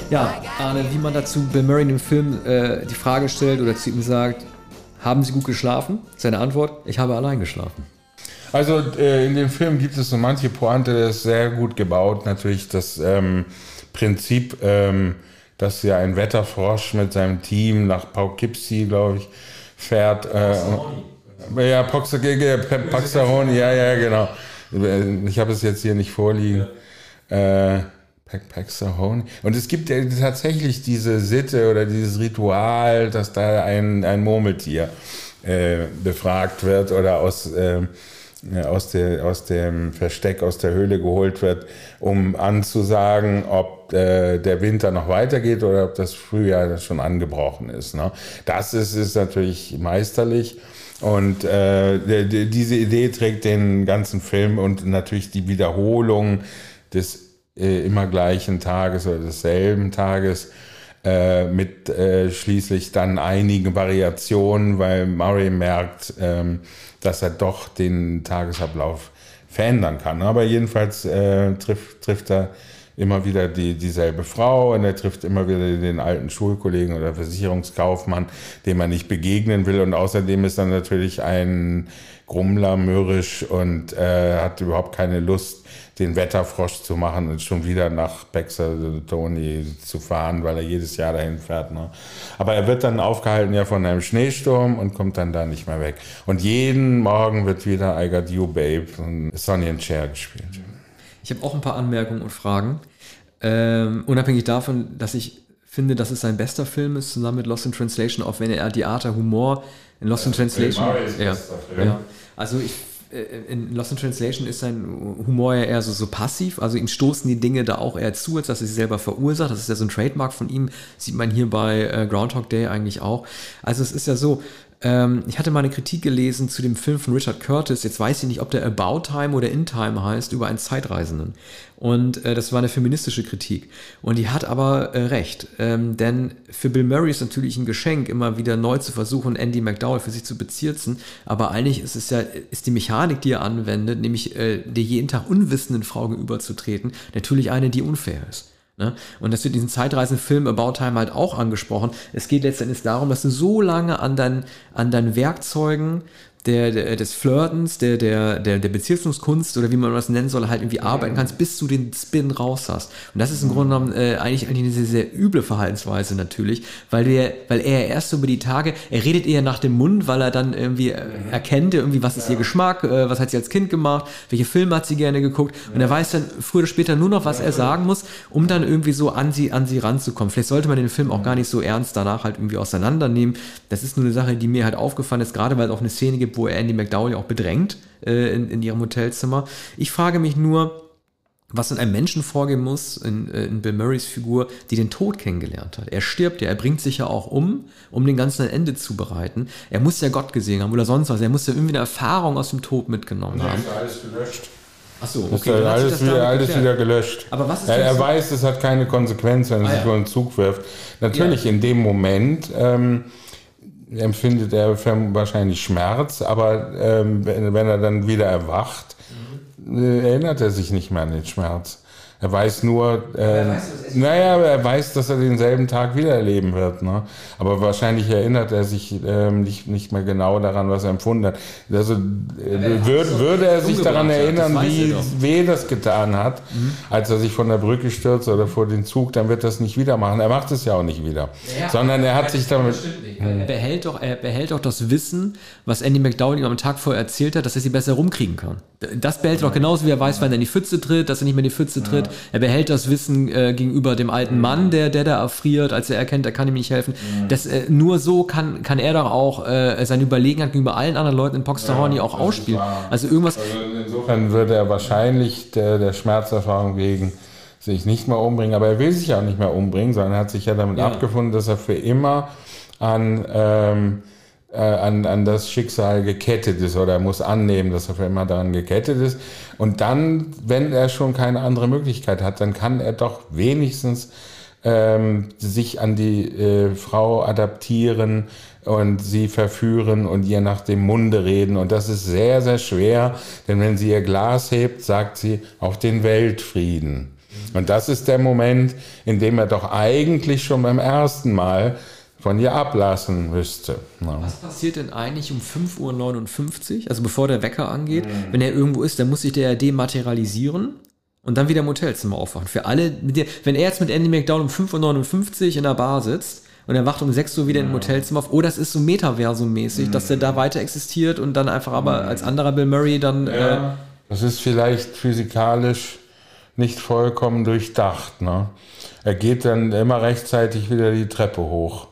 Ja, Arne, wie man dazu Bill Murray in dem Film äh, die Frage stellt oder zu ihm sagt, haben Sie gut geschlafen? Seine Antwort, ich habe allein geschlafen. Also äh, in dem Film gibt es so manche Pointe, das ist sehr gut gebaut. Natürlich das ähm, Prinzip, ähm, dass ja ein Wetterfrosch mit seinem Team nach Poughkeepsie, glaube ich, fährt. Äh, ja, Paxaroni, ja, ja, genau. Ich habe es jetzt hier nicht vorliegen. Äh, Paxahone. Und es gibt ja tatsächlich diese Sitte oder dieses Ritual, dass da ein, ein Murmeltier äh, befragt wird oder aus, äh, aus, der, aus dem Versteck, aus der Höhle geholt wird, um anzusagen, ob äh, der Winter noch weitergeht oder ob das Frühjahr schon angebrochen ist. Ne? Das ist, ist natürlich meisterlich. Und äh, diese Idee trägt den ganzen Film und natürlich die Wiederholung des äh, immer gleichen Tages oder desselben Tages äh, mit äh, schließlich dann einigen Variationen, weil Murray merkt, ähm, dass er doch den Tagesablauf verändern kann. Aber jedenfalls äh, trifft, trifft er immer wieder die, dieselbe Frau und er trifft immer wieder den alten Schulkollegen oder Versicherungskaufmann, dem er nicht begegnen will. Und außerdem ist er natürlich ein Grummler, mürrisch und äh, hat überhaupt keine Lust, den Wetterfrosch zu machen und schon wieder nach Bexer Tony zu fahren, weil er jedes Jahr dahin fährt. Ne? Aber er wird dann aufgehalten ja von einem Schneesturm und kommt dann da nicht mehr weg. Und jeden Morgen wird wieder I Got You Babe von Sonny and Cher gespielt. Ich habe auch ein paar Anmerkungen und Fragen. Ähm, unabhängig davon, dass ich finde, dass es sein bester Film ist, zusammen mit Lost in Translation, auch wenn er der Humor in Lost in Translation. Ja, ja. Also ich in Lost in Translation ist sein Humor ja eher so, so passiv, also ihm stoßen die Dinge da auch eher zu, als dass er sie selber verursacht. Das ist ja so ein Trademark von ihm, sieht man hier bei äh, Groundhog Day eigentlich auch. Also es ist ja so, ähm, ich hatte mal eine Kritik gelesen zu dem Film von Richard Curtis. Jetzt weiß ich nicht, ob der About Time oder In Time heißt, über einen Zeitreisenden. Und äh, das war eine feministische Kritik. Und die hat aber äh, recht. Ähm, denn für Bill Murray ist natürlich ein Geschenk, immer wieder neu zu versuchen, Andy McDowell für sich zu bezirzen. Aber eigentlich ist es ja, ist die Mechanik, die er anwendet, nämlich äh, der jeden Tag unwissenden Frau gegenüberzutreten, natürlich eine, die unfair ist. Ne? Und das wird in diesem Zeitreisenfilm About Time halt auch angesprochen. Es geht letztendlich darum, dass du so lange an, dein, an deinen Werkzeugen der, der, des Flirtens, der, der, der, der Beziehungskunst oder wie man das nennen soll, halt irgendwie arbeiten kannst, bis du den Spin raus hast. Und das ist im Grunde genommen äh, eigentlich, eigentlich eine sehr, sehr üble Verhaltensweise natürlich, weil, der, weil er erst über die Tage, er redet eher nach dem Mund, weil er dann irgendwie äh, erkennt, irgendwie, was ist ihr Geschmack, äh, was hat sie als Kind gemacht, welche Filme hat sie gerne geguckt. Und er weiß dann früher oder später nur noch, was er sagen muss, um dann irgendwie so an sie, an sie ranzukommen. Vielleicht sollte man den Film auch gar nicht so ernst danach halt irgendwie auseinandernehmen. Das ist nur eine Sache, die mir halt aufgefallen ist, gerade weil es auch eine Szene gibt, wo er Andy McDowell ja auch bedrängt äh, in, in ihrem Hotelzimmer. Ich frage mich nur, was in einem Menschen vorgehen muss, in, äh, in, Bill Murrays Figur, die den Tod kennengelernt hat. Er stirbt ja, er bringt sich ja auch um, um den ganzen ein Ende zu bereiten. Er muss ja Gott gesehen haben oder sonst was. Er muss ja irgendwie eine Erfahrung aus dem Tod mitgenommen ja, haben. Ist alles gelöscht. Ach so, okay. Ist alles, wieder, alles wieder gelöscht. Aber was ist er, er weiß, es hat keine Konsequenz, wenn er ah, sich ja. einen Zug wirft. Natürlich, ja. in dem Moment ähm, empfindet er wahrscheinlich Schmerz, aber ähm, wenn, wenn, er dann wieder erwacht, mhm. erinnert er sich nicht mehr an den Schmerz. Er weiß nur, äh, er weiß, naja, er weiß, dass er denselben Tag wieder erleben wird. Ne? Aber wahrscheinlich erinnert er sich ähm, nicht, nicht mehr genau daran, was er empfunden hat. Also äh, würd, würde er sich daran erinnern, wie weh das getan hat, mhm. als er sich von der Brücke stürzt oder vor den Zug, dann wird das nicht wieder machen. Er macht es ja auch nicht wieder. Ja, Sondern er hat sich damit. Er behält, doch, er behält doch das Wissen, was Andy McDowell ihm am Tag vorher erzählt hat, dass er sie besser rumkriegen kann. Das behält er doch genauso, wie er weiß, wenn er in die Pfütze tritt, dass er nicht mehr in die Pfütze tritt. Er behält das Wissen äh, gegenüber dem alten Mann, der, der da erfriert, als er erkennt, er kann ihm nicht helfen. Das, äh, nur so kann, kann er doch auch äh, seine Überlegenheit gegenüber allen anderen Leuten in Poxtahorny ja, auch ausspielen. Also irgendwas. Also insofern würde er wahrscheinlich der, der Schmerzerfahrung wegen sich nicht mehr umbringen, aber er will sich auch nicht mehr umbringen, sondern er hat sich ja damit ja. abgefunden, dass er für immer an ähm, äh, an, an das Schicksal gekettet ist oder er muss annehmen, dass er für immer daran gekettet ist. Und dann, wenn er schon keine andere Möglichkeit hat, dann kann er doch wenigstens ähm, sich an die äh, Frau adaptieren und sie verführen und ihr nach dem Munde reden. Und das ist sehr, sehr schwer, denn wenn sie ihr Glas hebt, sagt sie auf den Weltfrieden. Und das ist der Moment, in dem er doch eigentlich schon beim ersten Mal von ihr ablassen müsste. Ja. Was passiert denn eigentlich um 5.59 Uhr, also bevor der Wecker angeht? Mhm. Wenn er irgendwo ist, dann muss sich der ja dematerialisieren und dann wieder im Hotelzimmer aufwachen. Für alle, wenn er jetzt mit Andy McDowell um 5.59 Uhr in der Bar sitzt und er wacht um 6 Uhr wieder mhm. im Hotelzimmer auf, oh, das ist so Metaversum-mäßig, mhm. dass der da weiter existiert und dann einfach aber mhm. als anderer Bill Murray dann... Ja, äh, das ist vielleicht physikalisch nicht vollkommen durchdacht. Ne? Er geht dann immer rechtzeitig wieder die Treppe hoch.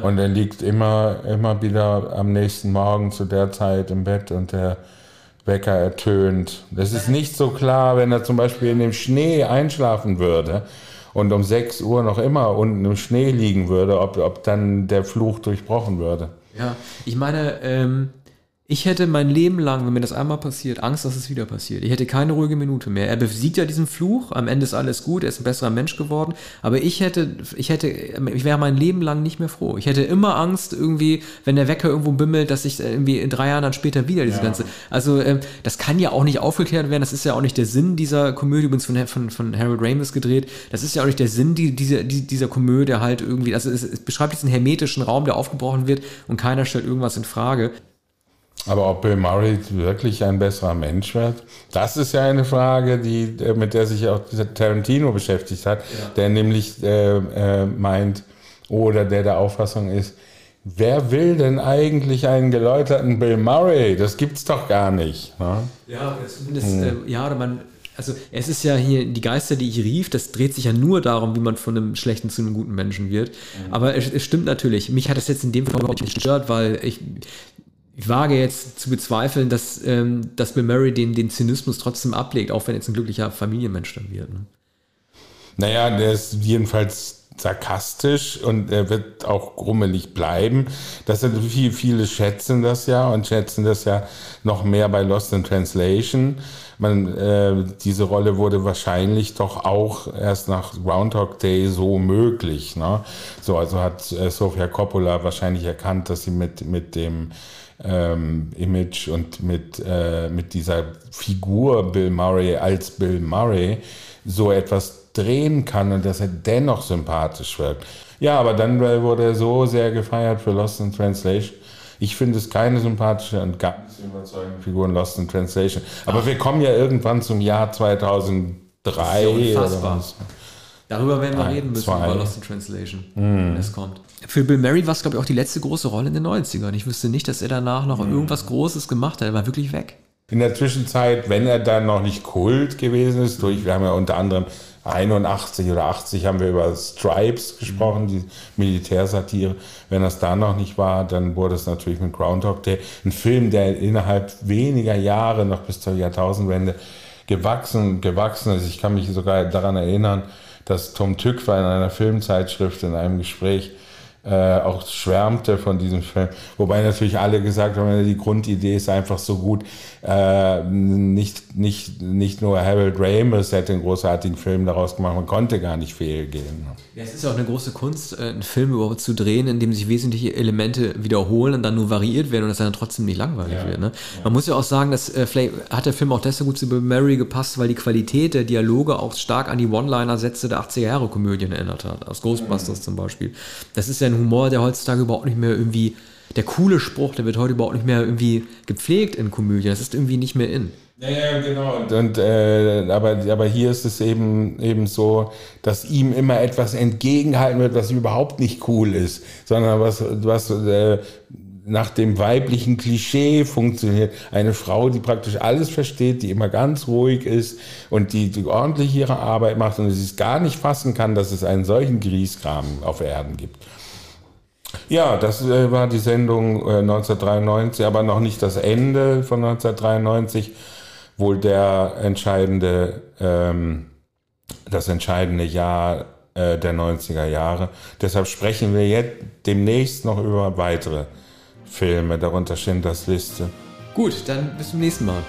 Und er liegt immer, immer wieder am nächsten Morgen zu der Zeit im Bett und der Wecker ertönt. Das ist nicht so klar, wenn er zum Beispiel in dem Schnee einschlafen würde und um 6 Uhr noch immer unten im Schnee liegen würde, ob, ob dann der Fluch durchbrochen würde. Ja, ich meine, ähm, ich hätte mein Leben lang, wenn mir das einmal passiert, Angst, dass es wieder passiert. Ich hätte keine ruhige Minute mehr. Er besiegt ja diesen Fluch, am Ende ist alles gut, er ist ein besserer Mensch geworden, aber ich hätte, ich hätte, ich wäre mein Leben lang nicht mehr froh. Ich hätte immer Angst, irgendwie, wenn der Wecker irgendwo bimmelt, dass ich irgendwie in drei Jahren dann später wieder diese ja. ganze, also ähm, das kann ja auch nicht aufgeklärt werden, das ist ja auch nicht der Sinn dieser Komödie, übrigens von, von, von Harold Ramis gedreht, das ist ja auch nicht der Sinn die, dieser, die, dieser Komödie halt irgendwie, also es, es beschreibt einen hermetischen Raum, der aufgebrochen wird und keiner stellt irgendwas in Frage. Aber ob Bill Murray wirklich ein besserer Mensch wird, das ist ja eine Frage, die, äh, mit der sich auch Tarantino beschäftigt hat, ja. der nämlich äh, äh, meint oder der der Auffassung ist, wer will denn eigentlich einen geläuterten Bill Murray? Das gibt's doch gar nicht. Ne? Ja, zumindest, hm. äh, ja, man, also es ist ja hier die Geister, die ich rief, das dreht sich ja nur darum, wie man von einem schlechten zu einem guten Menschen wird. Mhm. Aber es, es, stimmt natürlich. Mich hat es jetzt in dem Fall überhaupt nicht gestört, weil ich, ich wage jetzt zu bezweifeln, dass, ähm, dass Bill Murray den, den Zynismus trotzdem ablegt, auch wenn jetzt ein glücklicher Familienmensch dann wird. Ne? Naja, der ist jedenfalls sarkastisch und er wird auch grummelig bleiben. Das sind viele, viele schätzen das ja und schätzen das ja noch mehr bei Lost in Translation. Man, äh, diese Rolle wurde wahrscheinlich doch auch erst nach Groundhog Day so möglich. Ne? So, also hat äh, Sofia Coppola wahrscheinlich erkannt, dass sie mit, mit dem ähm, Image und mit, äh, mit dieser Figur Bill Murray als Bill Murray so etwas drehen kann und dass er dennoch sympathisch wirkt. Ja, aber dann wurde er so sehr gefeiert für Lost in Translation. Ich finde es keine sympathische und ganz überzeugende Figur in Lost in Translation. Aber Ach. wir kommen ja irgendwann zum Jahr 2003 oder was. Darüber werden wir Ein, reden müssen, zwei. über Lost in Translation, mm. wenn es kommt. Für Bill Murray war es, glaube ich, auch die letzte große Rolle in den 90ern. Ich wüsste nicht, dass er danach noch mm. irgendwas Großes gemacht hat. Er war wirklich weg. In der Zwischenzeit, wenn er dann noch nicht Kult gewesen ist, durch, wir haben ja unter anderem 81 oder 80 haben wir über Stripes gesprochen, die Militärsatire. Wenn das da noch nicht war, dann wurde es natürlich mit Groundhog Day ein Film, der innerhalb weniger Jahre noch bis zur Jahrtausendwende gewachsen, gewachsen ist. Ich kann mich sogar daran erinnern, dass Tom Tück war in einer Filmzeitschrift in einem Gespräch äh, auch schwärmte von diesem Film. Wobei natürlich alle gesagt haben, die Grundidee ist einfach so gut. Äh, nicht, nicht, nicht nur Harold Ramis hätte einen großartigen Film daraus gemacht, man konnte gar nicht fehlgehen. Ja, es ist ja auch eine große Kunst, äh, einen Film überhaupt zu drehen, in dem sich wesentliche Elemente wiederholen und dann nur variiert werden und es dann trotzdem nicht langweilig ja. wird. Ne? Ja. Man muss ja auch sagen, dass äh, vielleicht hat der Film auch deshalb gut zu Bill Murray gepasst, weil die Qualität der Dialoge auch stark an die One-Liner-Sätze der 80er-Jahre-Komödien erinnert hat. Aus Ghostbusters mhm. zum Beispiel. Das ist ja ein Humor, der heutzutage überhaupt nicht mehr irgendwie der coole Spruch, der wird heute überhaupt nicht mehr irgendwie gepflegt in Komödien. Das ist irgendwie nicht mehr in. Ja, ja, genau. Und, und äh, aber, aber hier ist es eben, eben so, dass ihm immer etwas entgegenhalten wird, was überhaupt nicht cool ist, sondern was, was äh, nach dem weiblichen Klischee funktioniert. Eine Frau, die praktisch alles versteht, die immer ganz ruhig ist und die, die ordentlich ihre Arbeit macht und sie es gar nicht fassen kann, dass es einen solchen Grieskram auf Erden gibt. Ja, das äh, war die Sendung äh, 1993, aber noch nicht das Ende von 1993, wohl der entscheidende, ähm, das entscheidende Jahr äh, der 90er Jahre. Deshalb sprechen wir jetzt demnächst noch über weitere Filme, darunter Schindlers Liste. Gut, dann bis zum nächsten Mal.